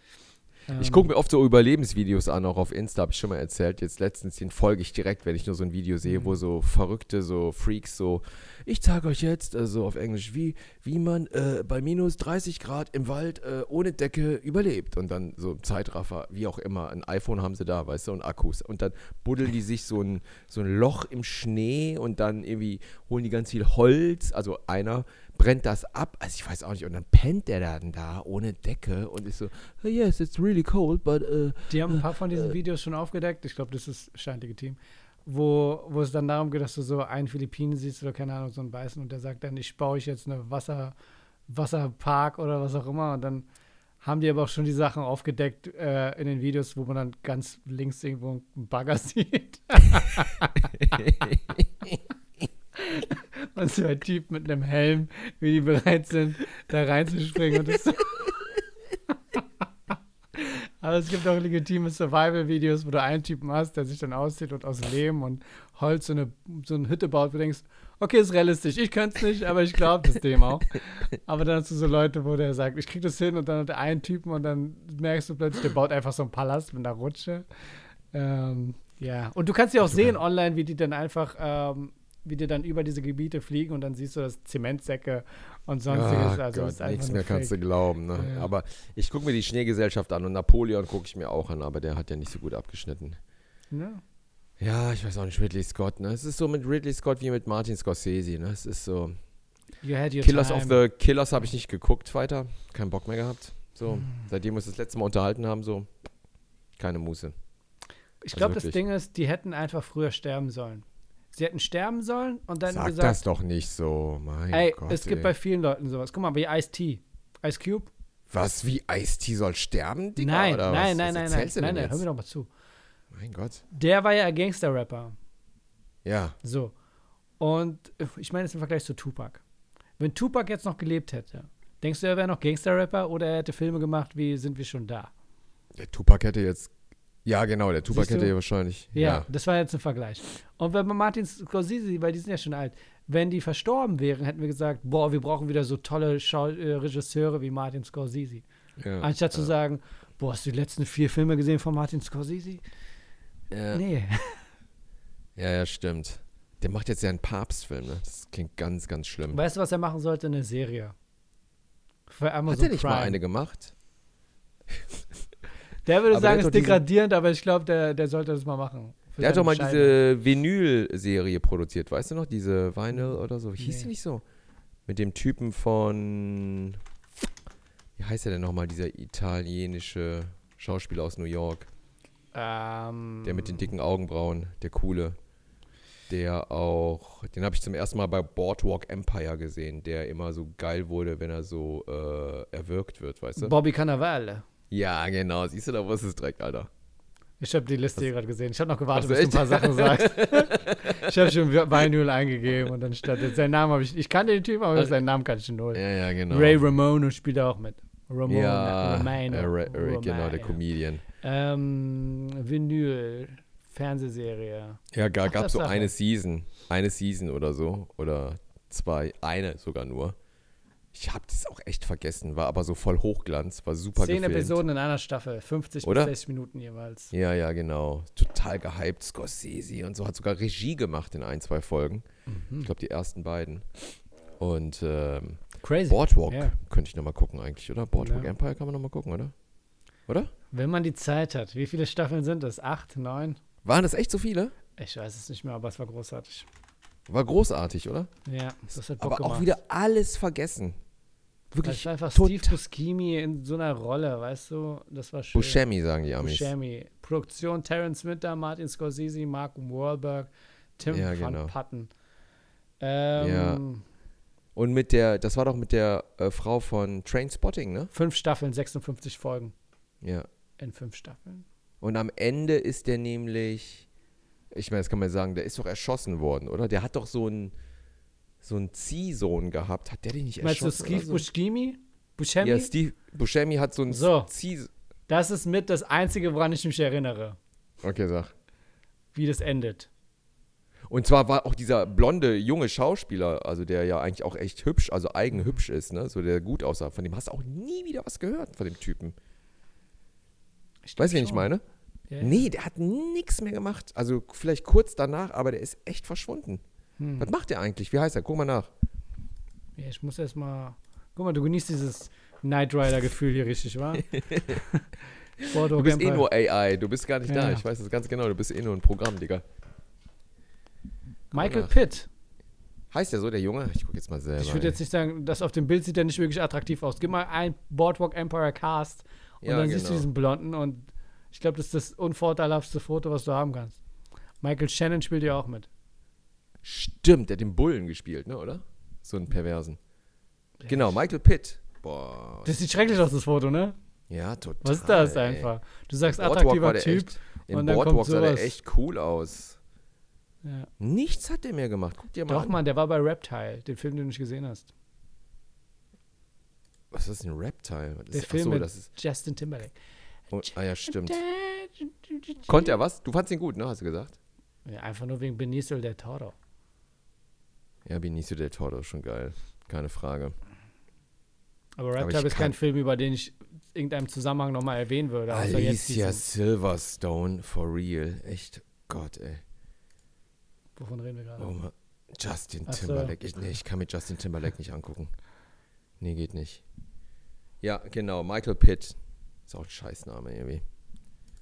Ich Ähm, gucke mir oft so Überlebensvideos an, auch auf Insta, habe ich schon mal erzählt. Jetzt letztens, den folge ich direkt, wenn ich nur so ein Video sehe, Mhm. wo so verrückte, so Freaks, so, ich zeige euch jetzt, also auf Englisch, wie, wie man äh, bei minus 30 Grad im Wald äh, ohne Decke überlebt. Und dann so Zeitraffer, wie auch immer, ein iPhone haben sie da, weißt du, und Akkus. Und dann buddeln die sich so ein, so ein Loch im Schnee und dann irgendwie holen die ganz viel Holz. Also einer brennt das ab, also ich weiß auch nicht, und dann pennt der dann da ohne Decke und ist so, "Oh, yes, it's really cold, but uh, Die haben ein paar von diesen Videos schon aufgedeckt. Ich glaube, das ist scheint legitim. Wo, wo es dann darum geht, dass du so einen Philippinen siehst oder keine Ahnung, so einen Weißen und der sagt dann, ich baue euch jetzt eine Wasser, Wasserpark oder was auch immer. Und dann haben die aber auch schon die Sachen aufgedeckt äh, in den Videos, wo man dann ganz links irgendwo einen Bagger sieht. und so ein Typ mit einem Helm, wie die bereit sind, da reinzuspringen. Und das Aber es gibt auch legitime Survival-Videos, wo du einen Typen hast, der sich dann auszieht und aus Lehm und Holz so eine, so eine Hütte baut, wo du denkst, okay, ist realistisch, ich könnte es nicht, aber ich glaube das dem auch. Aber dann hast du so Leute, wo der sagt, ich krieg das hin und dann hat er einen Typen und dann merkst du plötzlich, der baut einfach so einen Palast mit einer Rutsche. Ähm, ja, und du kannst ja auch sehen online, wie die dann einfach, ähm, wie die dann über diese Gebiete fliegen und dann siehst du das Zementsäcke und sonstiges. Ah, also Gott, nichts mehr kannst du glauben. Ne? Ja. Aber ich gucke mir die Schneegesellschaft an und Napoleon gucke ich mir auch an, aber der hat ja nicht so gut abgeschnitten. Ja. Ja, ich weiß auch nicht, Ridley Scott. Ne? Es ist so mit Ridley Scott wie mit Martin Scorsese. Ne? Es ist so. You had your Killers time. of the Killers habe ich nicht geguckt weiter. Keinen Bock mehr gehabt. So, Hm. seitdem wir uns das letzte Mal unterhalten haben, so. Keine Muße. Ich Also glaube, das. Ding ist, die hätten einfach früher sterben sollen. Sie hätten sterben sollen und dann Sag gesagt, das doch nicht so. Mein ey, Gott. es gibt ey. bei vielen Leuten sowas. Guck mal, wie Ice-T. Ice Cube? Was, wie Ice-T soll sterben, Digga? Nein, oder nein, was? nein, was nein, nein, nein, nein, hör mir doch mal zu. Mein Gott. Der war ja Gangster-Rapper. Ja. So. Und ich meine jetzt im Vergleich zu Tupac. Wenn Tupac jetzt noch gelebt hätte, denkst du, er wäre noch Gangster-Rapper oder er hätte Filme gemacht wie Sind wir schon da? Der Tupac hätte jetzt. Ja, genau, der Tupac hätte ja wahrscheinlich. Ja, Ja. das war jetzt ein Vergleich. Und wenn man Martin Scorsese, weil die sind ja schon alt, wenn die verstorben wären, hätten wir gesagt, boah, wir brauchen wieder so tolle Schau äh, Regisseure wie Martin Scorsese. ja. Anstatt zu sagen, boah, hast du die letzten vier Filme gesehen von Martin Scorsese? Ja. Nee. ja, ja, stimmt. Der macht jetzt ja einen Papstfilm, ne? Das klingt ganz, ganz schlimm. Weißt du, was er machen sollte? Eine Serie. Für Amazon Hat er nicht Prime. mal eine gemacht? Der würde Aber der sagen, ist degradierend, aber ich glaube, der, der sollte das mal machen. Der hat doch mal diese Vinyl-Serie produziert, weißt du noch? Diese Vinyl oder so. Hieß Nee. die nicht so? Mit dem Typen von. Wie heißt er denn nochmal, dieser italienische Schauspieler aus New York? Ähm, Der mit den dicken Augenbrauen, der coole. Der auch, den habe ich zum ersten Mal bei Boardwalk Empire gesehen, der immer so geil wurde, wenn er so äh, erwürgt wird, weißt du? Bobby Cannavale. Ja, genau. Siehst du, da wusstest es direkt, Alter. Ich habe die Liste hier gerade gesehen. Ich habe noch gewartet, bis du ein paar Sachen sagst. ich habe schon Vinyl eingegeben und dann stand jetzt Namen habe ich. Ich kannte den Typen, aber Also- seinen Namen kannte ich null. Ja, ja, genau. Ray Ramone spielt auch mit. Ramone, ja, Romano, äh, Ra- Ra- genau, der Comedian. Ähm, Vinyl, Fernsehserie. Ja, ga, gab so eine Season. Eine Season oder so. Oder zwei. Eine sogar nur. Ich habe das auch echt vergessen. War aber so voll Hochglanz. War super Zehn gefilmt. Episoden in einer Staffel, 50 Oder? bis 60 Minuten jeweils. Ja, ja, genau. Total gehypt. Scorsese und so. Hat sogar Regie gemacht in ein, zwei Folgen. Mhm. Ich glaube, die ersten beiden. Und ähm, Crazy. Boardwalk Ja. könnte ich nochmal gucken eigentlich, oder? Boardwalk Ja. Empire kann man nochmal gucken, oder? Oder? Wenn man die Zeit hat. Wie viele Staffeln sind es? Acht, neun? Waren das echt so viele? Ich weiß es nicht mehr, aber es war großartig. War großartig, oder? Ja, das hat Bock Aber gemacht. auch wieder alles vergessen. Das Wirklich war einfach Steve Buscemi in so einer Rolle, weißt du? Das war schön. Buscemi, sagen die Amis. Buscemi. Produktion Terence Winter, Martin Scorsese, Mark Wahlberg, Tim Ja, van genau. Patten. Ähm, Ja. Und mit der, das war doch mit der äh, Frau von Trainspotting, ne? Fünf Staffeln, 56 Folgen Ja. in fünf Staffeln. Und am Ende ist der nämlich, ich meine, das kann man sagen, der ist doch erschossen worden, oder? Der hat doch so ein, so einen Ziehsohn gehabt. Hat der den nicht Meinst du erschossen? Steve oder so? Buscemi? Buscemi? Ja, Steve Buscemi hat so einen So. Zieh... Das ist mit das Einzige, woran ich mich erinnere, Okay, sag. wie das endet. Und zwar war auch dieser blonde junge Schauspieler, also der ja eigentlich auch echt hübsch, also eigen hübsch ist, ne, so der gut aussah. Von dem hast du auch nie wieder was gehört von dem Typen. Ich Weißt du, wen ich meine? Ja, Nee, der hat nichts mehr gemacht. Also vielleicht kurz danach, aber der ist echt verschwunden. Hm. Was macht der eigentlich? Wie heißt er? Guck mal nach. Ja, ich muss erst mal. Guck mal, du genießt dieses Knight Rider-Gefühl hier richtig, wa? Du bist eh nur AI, du bist gar nicht da. Ja. Ich weiß das ganz genau, du bist eh nur ein Programm, Digga. Michael nach. Pitt. Heißt der so, der Junge? Ich guck jetzt mal selber. Ich würde jetzt nicht sagen, dass auf dem Bild sieht er nicht wirklich attraktiv aus. Gib mal ein Boardwalk Empire Cast und Ja, dann siehst du genau. diesen Blonden und ich glaube, das ist das unvorteilhaftste Foto, was du haben kannst. Michael Shannon spielt ja auch mit. Stimmt, der hat den Bullen gespielt, ne, oder? So einen Perversen. Genau, Michael Pitt. Boah. Das sieht schrecklich aus, das Foto, ne? Ja, total. Was ist das ey. einfach? Du sagst Boardwalk attraktiver Typ. Echt, Im und dann Boardwalk kommt sah der sowas. echt cool aus. Ja. Nichts hat der mehr gemacht. Guck dir mal Doch, an. Mann, der war bei Reptile, den Film, den du nicht gesehen hast. Was ist ein Reptile? Was Der ist, Film achso, mit das ist. Justin Timberlake. Oh, ah ja, stimmt. Konnte er was? Du fandst ihn gut, ne? Hast du gesagt? Ja, einfach nur wegen Benicio del Toro. Ja, Benicio del Toro ist schon geil. Keine Frage. Aber ich ist kein Film, über den ich irgendeinem Zusammenhang nochmal erwähnen würde. jetzt Alicia Silverstone, for real. Echt, Gott, ey. Wovon reden wir gerade? Oh. Justin Ach so. Timberlake. Ich, nee, ich kann mir Justin Timberlake nicht angucken. Nee, geht nicht. Ja, genau. Michael Pitt. Ist auch ein Scheißname irgendwie.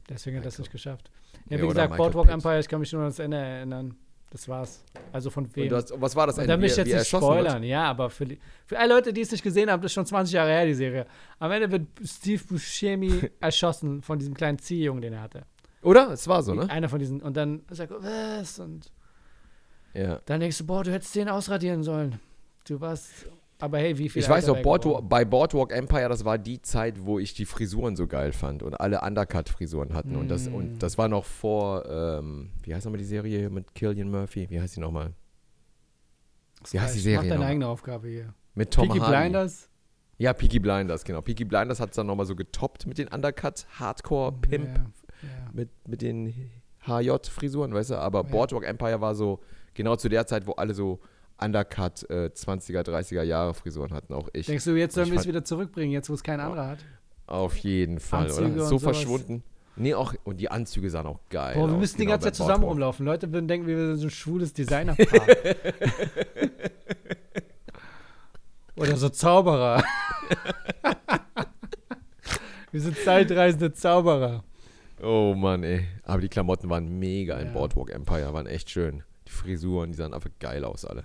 Deswegen hat er es Michael. nicht geschafft. Ja, Ja, wie oder gesagt, Michael Boardwalk Pitt. Empire, ich kann mich nur an das Ende erinnern. Das war's. Also von wem? Das, was war das Ende? da will ich jetzt nicht erschossen wird? spoilern, ja, aber für, für alle Leute, die es nicht gesehen haben, das ist schon 20 Jahre her, die Serie. Am Ende wird Steve Buscemi erschossen von diesem kleinen Ziehjungen, den er hatte. Oder? Es war so, ne? Einer von diesen. Und dann sagt er, was? Und Ja. dann denkst du, boah, du hättest den ausradieren sollen. Du warst. Aber hey, wie viel. Ich weiß noch, Boardwalk, bei Boardwalk Empire, das war die Zeit, wo ich die Frisuren so geil fand und alle Undercut-Frisuren hatten. Und, das, Mm. und das war noch vor, ähm, wie heißt nochmal die Serie hier mit Killian Murphy? Wie heißt die nochmal? Wie heißt die Mach Serie deine noch? eigene Aufgabe hier. Mit Tom Peaky Hardy. Blinders? Ja, Peaky Blinders, genau. Peaky Blinders hat es dann nochmal so getoppt mit den Undercut-Hardcore-Pimp. Ja, ja. mit, mit den HJ-Frisuren, weißt du? Aber Ja. Boardwalk Empire war so genau zu der Zeit, wo alle so Undercut äh, 20er, 30er Jahre Frisuren hatten, auch ich. Denkst du, jetzt sollen wir es wieder zurückbringen, jetzt wo es kein anderer hat? Auf jeden Fall, Anzüge oder? So verschwunden. Nee, auch, und die Anzüge sahen auch geil Boah, wir müssen die genau ganze bei Zeit zusammen Boardwalk. rumlaufen. Leute würden denken, wir sind so ein schwules Designerpaar. Oder so Zauberer. wir sind zeitreisende Zauberer. Oh Mann, ey. Aber die Klamotten waren mega in Ja. Boardwalk Empire, waren echt schön. Die Frisuren, die sahen einfach geil aus, alle.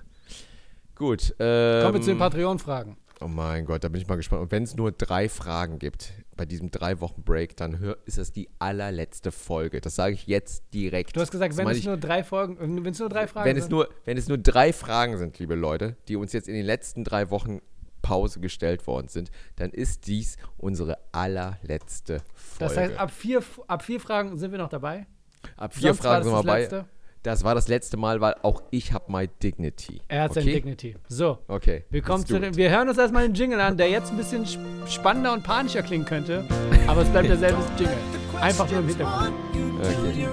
Gut. Ähm, Kommen wir zu den Patreon-Fragen. Oh mein Gott, da bin ich mal gespannt. Und wenn es nur drei Fragen gibt bei diesem drei Wochen Break, dann hör, ist das die allerletzte Folge. Das sage ich jetzt direkt. Du hast gesagt, wenn es ich- nur drei Folgen, wenn es nur drei Fragen wenn es sind. nur, wenn es nur drei Fragen sind, liebe Leute, die uns jetzt in den letzten drei Wochen Pause gestellt worden sind, dann ist dies unsere allerletzte Folge. das heißt, ab vier, ab vier Fragen sind wir noch dabei. Ab vier Sonst Fragen sind wir dabei. letzte. Das war das letzte Mal, weil auch ich habe my dignity. Er hat okay? sein Dignity. So, Okay. wir kommen zu it. wir hören uns erstmal den Jingle an, der jetzt ein bisschen sp- spannender und panischer klingen könnte, aber es bleibt derselbe Jingle. Einfach nur im Hintergrund. Okay.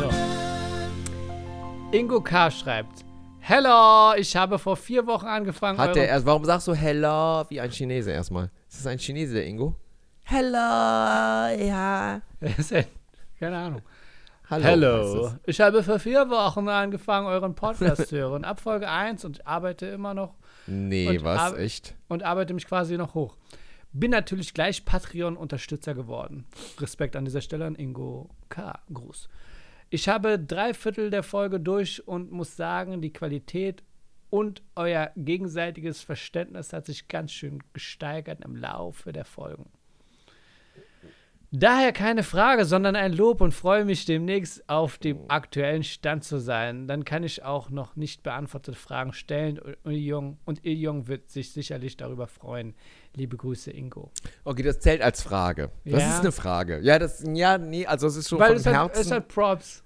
So. Ingo K. schreibt: Hello, ich habe vor vier Wochen angefangen. Hat der erst, warum sagst du Hello wie ein Chinese erstmal? Ist das ein Chinese, der Ingo? Hello, ja. Keine Ahnung. Hallo. Hello. Ich habe vor vier Wochen angefangen, euren Podcast zu hören. Ab Folge 1 und arbeite immer noch Nee, was? Echt? und arbeite mich quasi noch hoch. Bin natürlich gleich Patreon-Unterstützer geworden. Respekt an dieser Stelle an Ingo K. Gruß. Ich habe drei Viertel der Folge durch und muss sagen, die Qualität und euer gegenseitiges Verständnis hat sich ganz schön gesteigert im Laufe der Folgen. Daher keine Frage, sondern ein Lob und freue mich demnächst auf dem aktuellen Stand zu sein. Dann kann ich auch noch nicht beantwortete Fragen stellen und Iljong, und wird sich sicherlich darüber freuen. Liebe Grüße, Ingo. Okay, das zählt als Frage. Das Ja. ist eine Frage. Ja, das, ja, nee, also es ist so Weil von es hat, Herzen. es hat Props.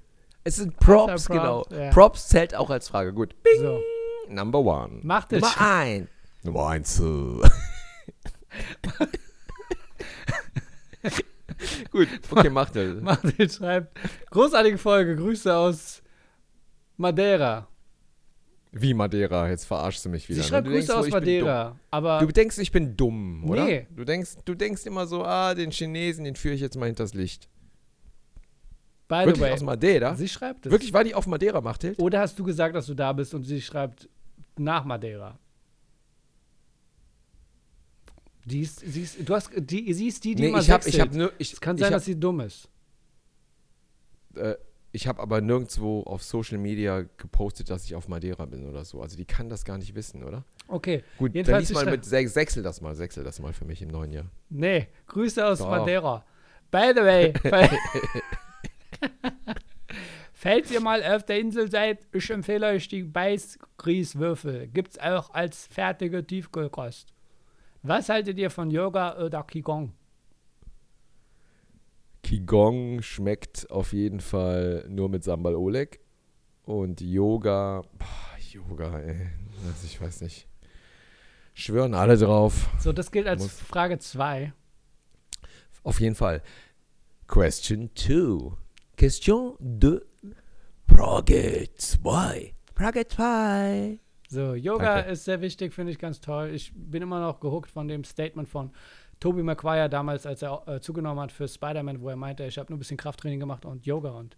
Es sind Props, Props, genau. ja. Props zählt auch als Frage. Gut. Bing. So. Number one. Macht es. Nummer ein. Nummer eins. Gut, okay, macht er. Martin schreibt, großartige Folge, Grüße aus Madeira. Wie Madeira, jetzt verarschst du mich wieder. Sie ne? schreibt Du Grüße denkst aus Madeira, aber. Du denkst, ich bin dumm, oder? Nee. Du denkst, du denkst immer so, ah, den Chinesen, den führe ich jetzt mal hinters Licht. by the Wirklich way, aus Madeira? sie schreibt es. Wirklich, war die auf Madeira, Machthild? Oder hast du gesagt, dass du da bist und sie schreibt nach Madeira? Die ist, sie ist, du hast, die, sie ist die, die Nee, immer ich habe ich hab nur, ich, Es kann sein, hab, dass sie dumm ist. äh, ich habe aber nirgendwo auf Social Media gepostet, dass ich auf Madeira bin oder so. Also die kann das gar nicht wissen, oder? Okay, Gut, dann Jedenfalls, lies sie mal mit, se- sechsel das mal, sechsel das mal für mich im neuen Jahr. nee, Grüße aus Doch. Madeira. By the way, fall- falls ihr mal auf der Insel seid, ich empfehle euch die Beißgrießwürfel. Gibt's auch als fertige Tiefkühlkost. Was haltet ihr von Yoga oder Qigong? Qigong schmeckt auf jeden Fall nur mit Sambal Oleg. Und Yoga, boah, Yoga, ey, also ich weiß nicht. Schwören alle drauf. So, das gilt als Muss- Frage 2. Auf jeden Fall. Question 2. Question 2. Frage 2. Frage 2. So, Yoga Danke. ist sehr wichtig, finde ich ganz toll. Ich bin immer noch gehuckt von dem Statement von Tobey Maguire damals, als er äh, zugenommen hat für Spider-Man, wo er meinte, ich habe nur ein bisschen Krafttraining gemacht und Yoga und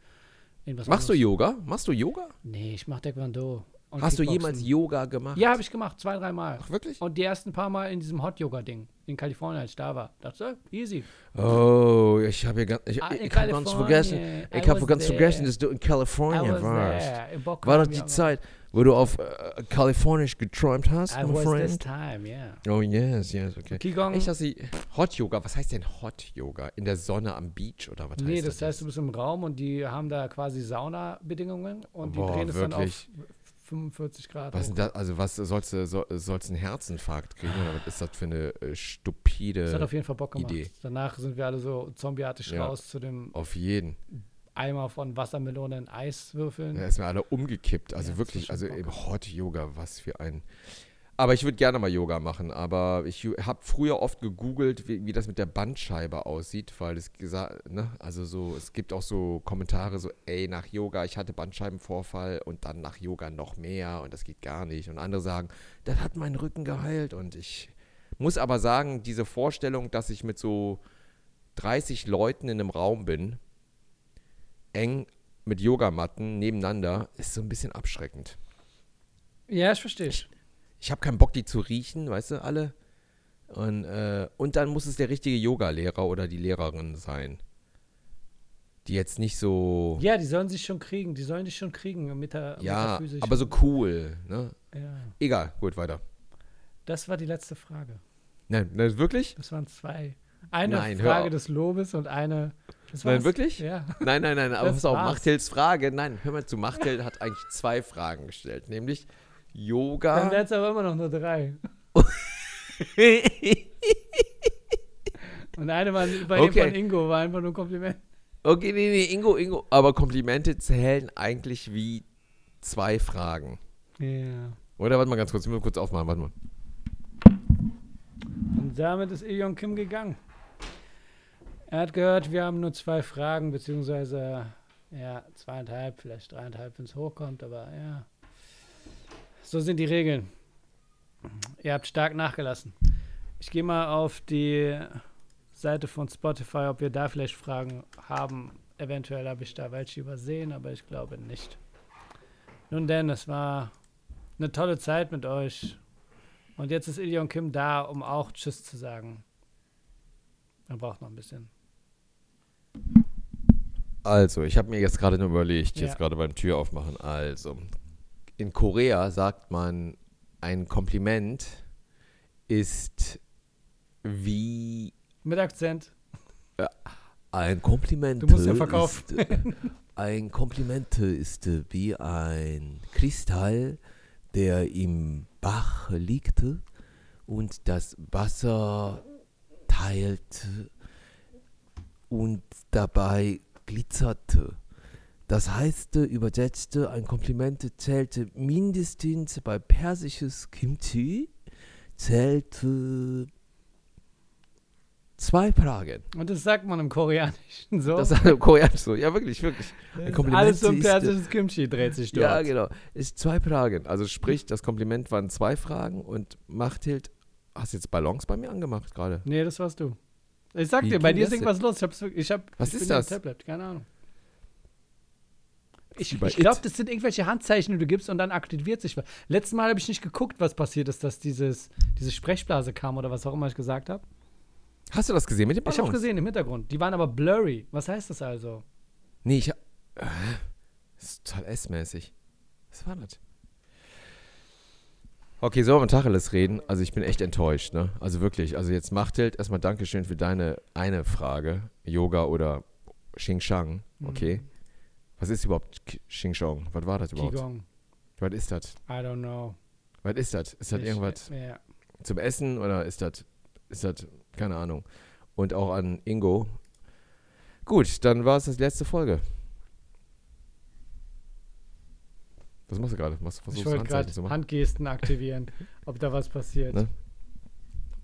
irgendwas Machst du anderes. Yoga? Machst du Yoga? Nee, ich mache Taekwondo. Und Hast du jemals Yoga gemacht? Ja, habe ich gemacht, zwei, dreimal. Ach, wirklich? Und die ersten paar Mal in diesem Hot-Yoga-Ding in Kalifornien, als ich da war. Dachte ich, easy. Oh, ich habe ja ganz, ich, Ah, ich hab ganz vergessen, ich habe ganz there. vergessen, dass du in was warst. War das Raton, die. Zeit, wo du auf äh, Kalifornisch geträumt hast, I my was this friend? time, yeah. Oh yes, yes, okay. Qigong, Echt, dass sie Hot Yoga, was heißt denn Hot Yoga? In der Sonne am Beach oder was Nee, heißt das heißt, du bist im Raum und die haben da quasi Sauna-Bedingungen und die Boah, drehen es dann auf 45 Grad. Was hoch. das, also was sollst du, soll, sollst einen Herzinfarkt kriegen oder was ist das für eine äh, stupide, Das hat auf jeden Fall Bock gemacht. Idee. Danach sind wir alle so zombieartig Ja. raus zu dem auf jeden. Eimer von Wassermelonen in Eiswürfeln. Da ist mir alle umgekippt, also Ja, wirklich, also Bock. Hot Yoga, was für ein aber ich würde gerne mal Yoga machen, aber ich habe früher oft gegoogelt, wie, wie das mit der Bandscheibe aussieht, weil es gesagt, ne, also so, es gibt auch so Kommentare so, ey, nach Yoga, ich hatte Bandscheibenvorfall und dann nach Yoga noch mehr und das geht gar nicht. Und andere sagen, das hat meinen Rücken geheilt und ich muss aber sagen, diese Vorstellung, dass ich mit so 30 Leuten in einem Raum bin, eng mit Yogamatten nebeneinander, ist so ein bisschen abschreckend. Ja, ich verstehe. Ich habe keinen Bock, die zu riechen, weißt du, alle. Und, äh, und dann muss es der richtige Yoga-Lehrer oder die Lehrerin sein. Die jetzt nicht so. Ja, die sollen sich schon kriegen. Die sollen dich schon kriegen. Meta Ja, metaphysisch. aber so cool, ne? Ja. Egal, gut, weiter. Das war die letzte Frage. Nein, nein wirklich? Das waren zwei. Eine Nein, Frage des Lobes und eine. Das Nein, wirklich? Ja. Nein, nein, nein, aber Das pass auf, war's. Machthilds Frage, nein, hör mal zu, Machthild hat eigentlich zwei Fragen gestellt, nämlich Dann Yoga. wären es aber immer noch nur drei. Und eine war bei Okay. dem von Ingo war einfach nur ein Kompliment. Okay, nee, nee, Ingo, Ingo. Aber Komplimente zählen eigentlich wie zwei Fragen. Ja. Oder warte mal ganz kurz, ich muss kurz aufmachen, warte mal. Und damit ist Ilion Kim gegangen. Er hat gehört, wir haben nur zwei Fragen, beziehungsweise ja, zweieinhalb, vielleicht dreieinhalb, wenn es hochkommt, aber ja. So sind die Regeln. Ihr habt stark nachgelassen. Ich gehe mal auf die Seite von Spotify, ob wir da vielleicht Fragen haben. Eventuell habe ich da welche übersehen, aber ich glaube nicht. Nun denn, es war eine tolle Zeit mit euch. Und jetzt ist Ilion Kim da, um auch Tschüss zu sagen. Er braucht noch ein bisschen. Also, ich habe mir jetzt gerade nur überlegt, Ja. jetzt gerade beim Tür aufmachen. Also, in Korea sagt man, ein Kompliment ist wie Mit Akzent. ein Kompliment. Du musst ja verkaufen. Ist, äh, ein Kompliment ist äh, wie ein Kristall, der im Bach liegt und das Wasser teilt und dabei glitzert. Das heißt, übersetzte, ein Kompliment zählte mindestens bei persisches Kimchi, zählte zwei Fragen. Und das sagt man im Koreanischen so. Das ist im Koreanisch so. Ja, wirklich, wirklich. Ist Kompliment alles ein ist- persisches Kimchi dreht sich dort. Ja, genau. Ist zwei Fragen. Also sprich, das Kompliment waren zwei Fragen und Machthild, hast jetzt Ballons bei mir angemacht gerade. Nee, das warst du. Ich sag Wie dir, bei dir ist irgendwas los. Ich hab's, ich hab, Was ich ist das? Tablet, keine Ahnung. Ich, ich glaube, das sind irgendwelche Handzeichen, die du gibst und dann aktiviert sich was. Letztes Mal habe ich nicht geguckt, was passiert ist, dass dieses, diese Sprechblase kam oder was auch immer ich gesagt habe. Hast du das gesehen mit den Ballons? Ich habe gesehen im Hintergrund. Die waren aber blurry. Was heißt das also? Nee, ich hab, äh, Das ist total S-mäßig. Was war das? Okay, sollen wir mal Tacheles reden? Also ich bin echt enttäuscht, ne? Also wirklich. Also jetzt Machthild, erstmal Dankeschön für deine eine Frage. Yoga oder Xing Shang, okay? Was ist überhaupt K- Xing Shang? Was war das überhaupt? Qigong. Was ist das? I don't know. Was ist das? Ist das irgendwas Ja. zum Essen oder ist das, ist das, keine Ahnung. Und auch an Ingo. Gut, dann war es das letzte Folge. Was machst du gerade? Ich wollte gerade? Handgesten aktivieren, ob da was passiert. Ne?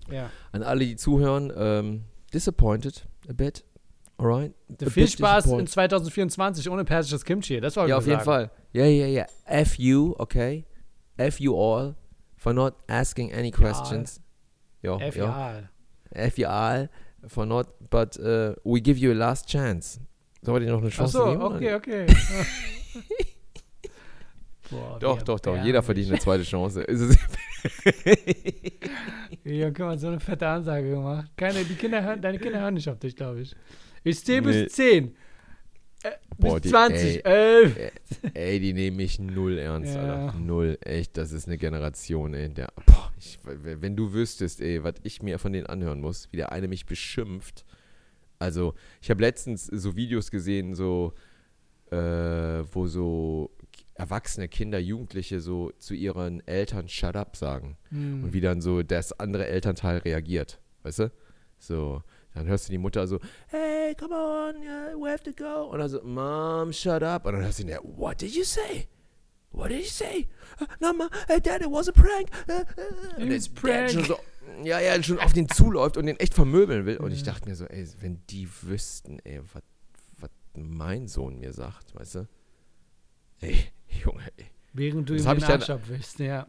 Ja. An alle, die zuhören, ähm, disappointed a bit. Alright? Viel Spaß in disappointed. 2024 ohne persisches Kimchi. Das war Ja, auf jeden Fall. Ja, ja, ja. F you, okay? F you all for not asking any questions. Ja, F ja. ja. F you all for not, but uh, we give you a last chance. Sollen wir dir noch eine Chance Achso, geben? okay, okay. Boah, Doch, doch, doch. Jeder verdient eine zweite Chance. Ja, guck mal, so eine fette Ansage gemacht. Keine, die Kinder hören, deine Kinder hören nicht auf dich, glaube ich. Ich zähle Nee. bis 10. Äh, Boah, bis die- 20. ey. 11. ey, die nehmen mich null ernst, Ja. Alter. Null. Echt, das ist eine Generation, ey. Der, boah, ich, wenn du wüsstest, ey, was ich mir von denen anhören muss, wie der eine mich beschimpft. Also, ich habe letztens so Videos gesehen, so, äh, wo so erwachsene Kinder, Jugendliche so zu ihren Eltern Shut up sagen. Hm. Und wie dann so das andere Elternteil reagiert. Weißt du? So, dann hörst du die Mutter so, hey, come on, yeah, we have to go. Und dann so, Mom, shut up. Und dann hörst du ihn der, what did you say? What did you say? Uh, no, ma, uh, Dad, it was a prank. Uh, uh, und It's der Dad prank. schon so, ja, ja, schon auf den zuläuft und den echt vermöbeln will. Und ich dachte mir so, ey, wenn die wüssten, ey, was mein Sohn mir sagt, weißt du? Ey, Junge, ey. Während du Das ihm hab den Arsch abwischst, ja.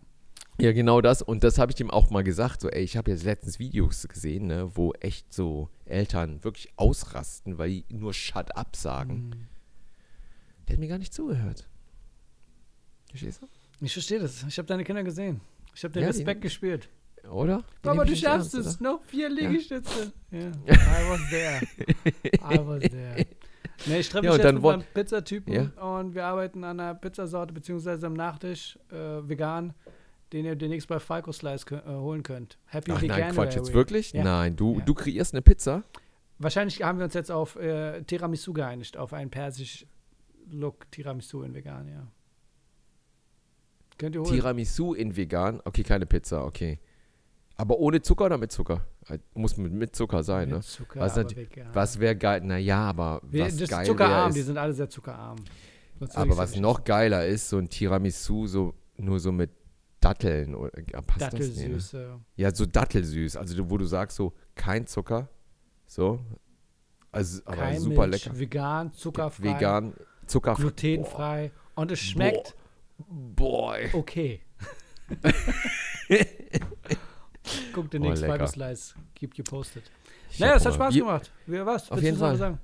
Ja, genau das. Und das habe ich ihm auch mal gesagt. So, ey, ich habe jetzt letztens Videos gesehen, ne, wo echt so Eltern wirklich ausrasten, weil die nur Shut up sagen. Hm. Der hat mir gar nicht zugehört. Verstehst du? Ich verstehe das. Ich habe deine Kinder gesehen. Ich habe den Ja, Respekt gespürt. Oder? Die Aber du schaffst ernst, es. oder? Noch vier Liegestütze. Ja. I was there. I was there. Nee, ich treffe Ja, mich und jetzt dann mit meinem Pizzatypen Ja. und wir arbeiten an einer Pizzasorte beziehungsweise am Nachtisch äh, vegan, den ihr demnächst bei Falco Slice äh, holen könnt. Happy Ach nein, Quatsch, jetzt wirklich? Ja. Nein, du, Ja. du kreierst eine Pizza? Wahrscheinlich haben wir uns jetzt auf äh, Tiramisu geeinigt, auf einen persisch Look Tiramisu in vegan, ja. Könnt ihr holen. Tiramisu in vegan? Okay, keine Pizza, okay. Aber ohne Zucker oder mit Zucker? Äh, Muss mit, mit Zucker sein, Mit ne? Zucker, Was. Was wäre geil? Naja, aber Wir, was das ist geil zuckerarm, wär, die ist, sind alle sehr zuckerarm. Sonst Aber was noch geiler ist, so ein Tiramisu so nur so mit Datteln oder ja, passt das? Nee, ne? Dattelsüße. Ja, so dattelsüß, also wo du sagst so kein Zucker, so, also aber Kein super Milch, lecker, vegan, zuckerfrei, vegan, zuckerfrei, glutenfrei und es schmeckt boah, boah. okay. Guck dir Boah, nächstes lecker. Fiber Slice, keep you posted. Ich Naja, es hat. Spaß gemacht. Wie, was? Auf jeden Fall. Sagen?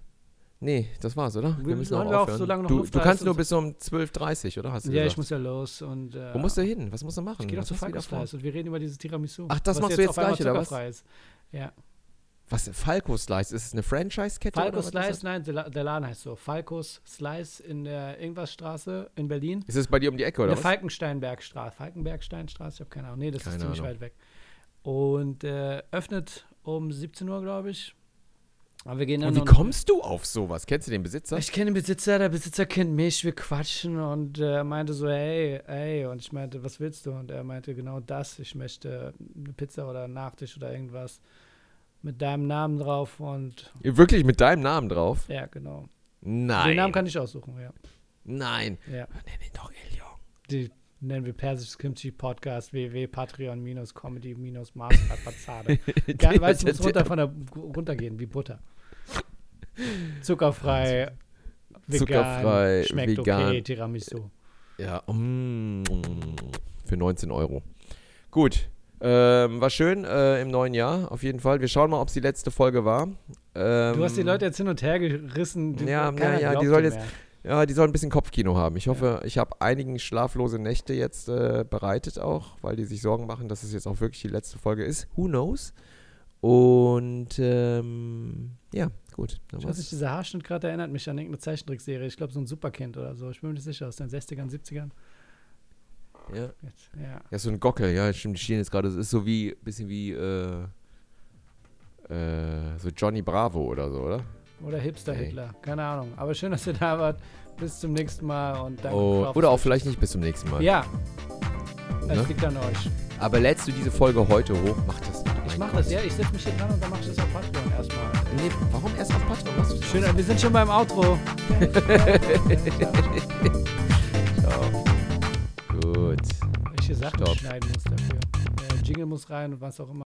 Nee, das war's, oder? Wir Wir müssen auch hören wir auf, aufhören. solange noch du, du kannst nur bis um 12.30 oder hast du Ja, ich gesagt? muss ja los und äh, Wo musst du hin? Was musst du machen? Ich gehe Was zu Falco? Slice und wir reden über dieses Tiramisu. Ach, das machst du jetzt gleich, oder was? Ist. Ja. Was, Falco Slice, ist es eine Franchise-Kette? Falco Slice, nein, der La- der Laden heißt so. Falcos Slice in der Irgendwasstraße in Berlin. Ist es bei dir um die Ecke, In oder der was? Falkensteinbergstraße. Falkenbergsteinstraße, ich habe keine Ahnung. Nee, das Keine ist ziemlich Ahnung. weit weg. Und äh, öffnet um 17 Uhr, glaube ich. Aber wir gehen dann Und wie kommst du auf sowas? Kennst du den Besitzer? Ich kenne den Besitzer, der Besitzer kennt mich, wir quatschen und er meinte so, hey, hey, und ich meinte, was willst du? Und er meinte genau das, ich möchte eine Pizza oder einen Nachtisch oder irgendwas mit deinem Namen drauf und Wirklich mit deinem Namen drauf? ja, genau. Nein. Den Namen kann ich aussuchen, ja. Nein. Ja. Nenn ihn doch Iljong. Die nennen wir Persisches Kimchi Podcast www.patreon-comedy-masterpazade. Geil, weißt du, muss runter von der runtergehen, wie Butter. Zuckerfrei, vegan, Zuckerfrei, schmeckt vegan. okay, Tiramisu. Ja, mm, für 19 Euro. Gut. Ähm, war schön äh, im neuen Jahr, auf jeden Fall. Wir schauen mal, ob es die letzte Folge war. Ähm, Du hast die Leute jetzt hin und her gerissen. Die, Ja, ja, ja, die soll jetzt- mehr. Ja, die sollen ein bisschen Kopfkino haben. Ich hoffe, ich habe einigen schlaflose Nächte jetzt äh, bereitet auch, weil die sich Sorgen machen, dass es jetzt auch wirklich die letzte Folge ist. Who knows? Und ähm, ja, gut. Ich weiß nicht, dieser Haarschnitt gerade erinnert mich an irgendeine Zeichentrickserie. Ich glaube, so ein Superkind oder so. Ich bin mir nicht sicher, aus den 60ern, 70ern. Ja. Jetzt, ja. ja, so ein Gockel, ja, stimmt, die stehen jetzt gerade. Es ist so wie, bisschen wie, äh, äh, so Johnny Bravo oder so, oder? Oder Hipster Ey. Hitler. Keine Ahnung. Aber schön, dass ihr da wart. Bis zum nächsten Mal und danke. Oh, oder auch vielleicht nicht bis zum nächsten Mal. Ja, Ne? das liegt an euch. Aber lädst du diese Folge heute hoch? Mach das nicht. Ich mach das, Gott. ja. Ich setze mich hier dran und dann mach ich das auf Patreon erstmal. Nee, warum erst auf Patreon? Du Schön, wir sind schon beim Outro. Ciao. Gut. Welche Sachen Stopp. schneiden muss dafür. Der Jingle muss rein und was auch immer.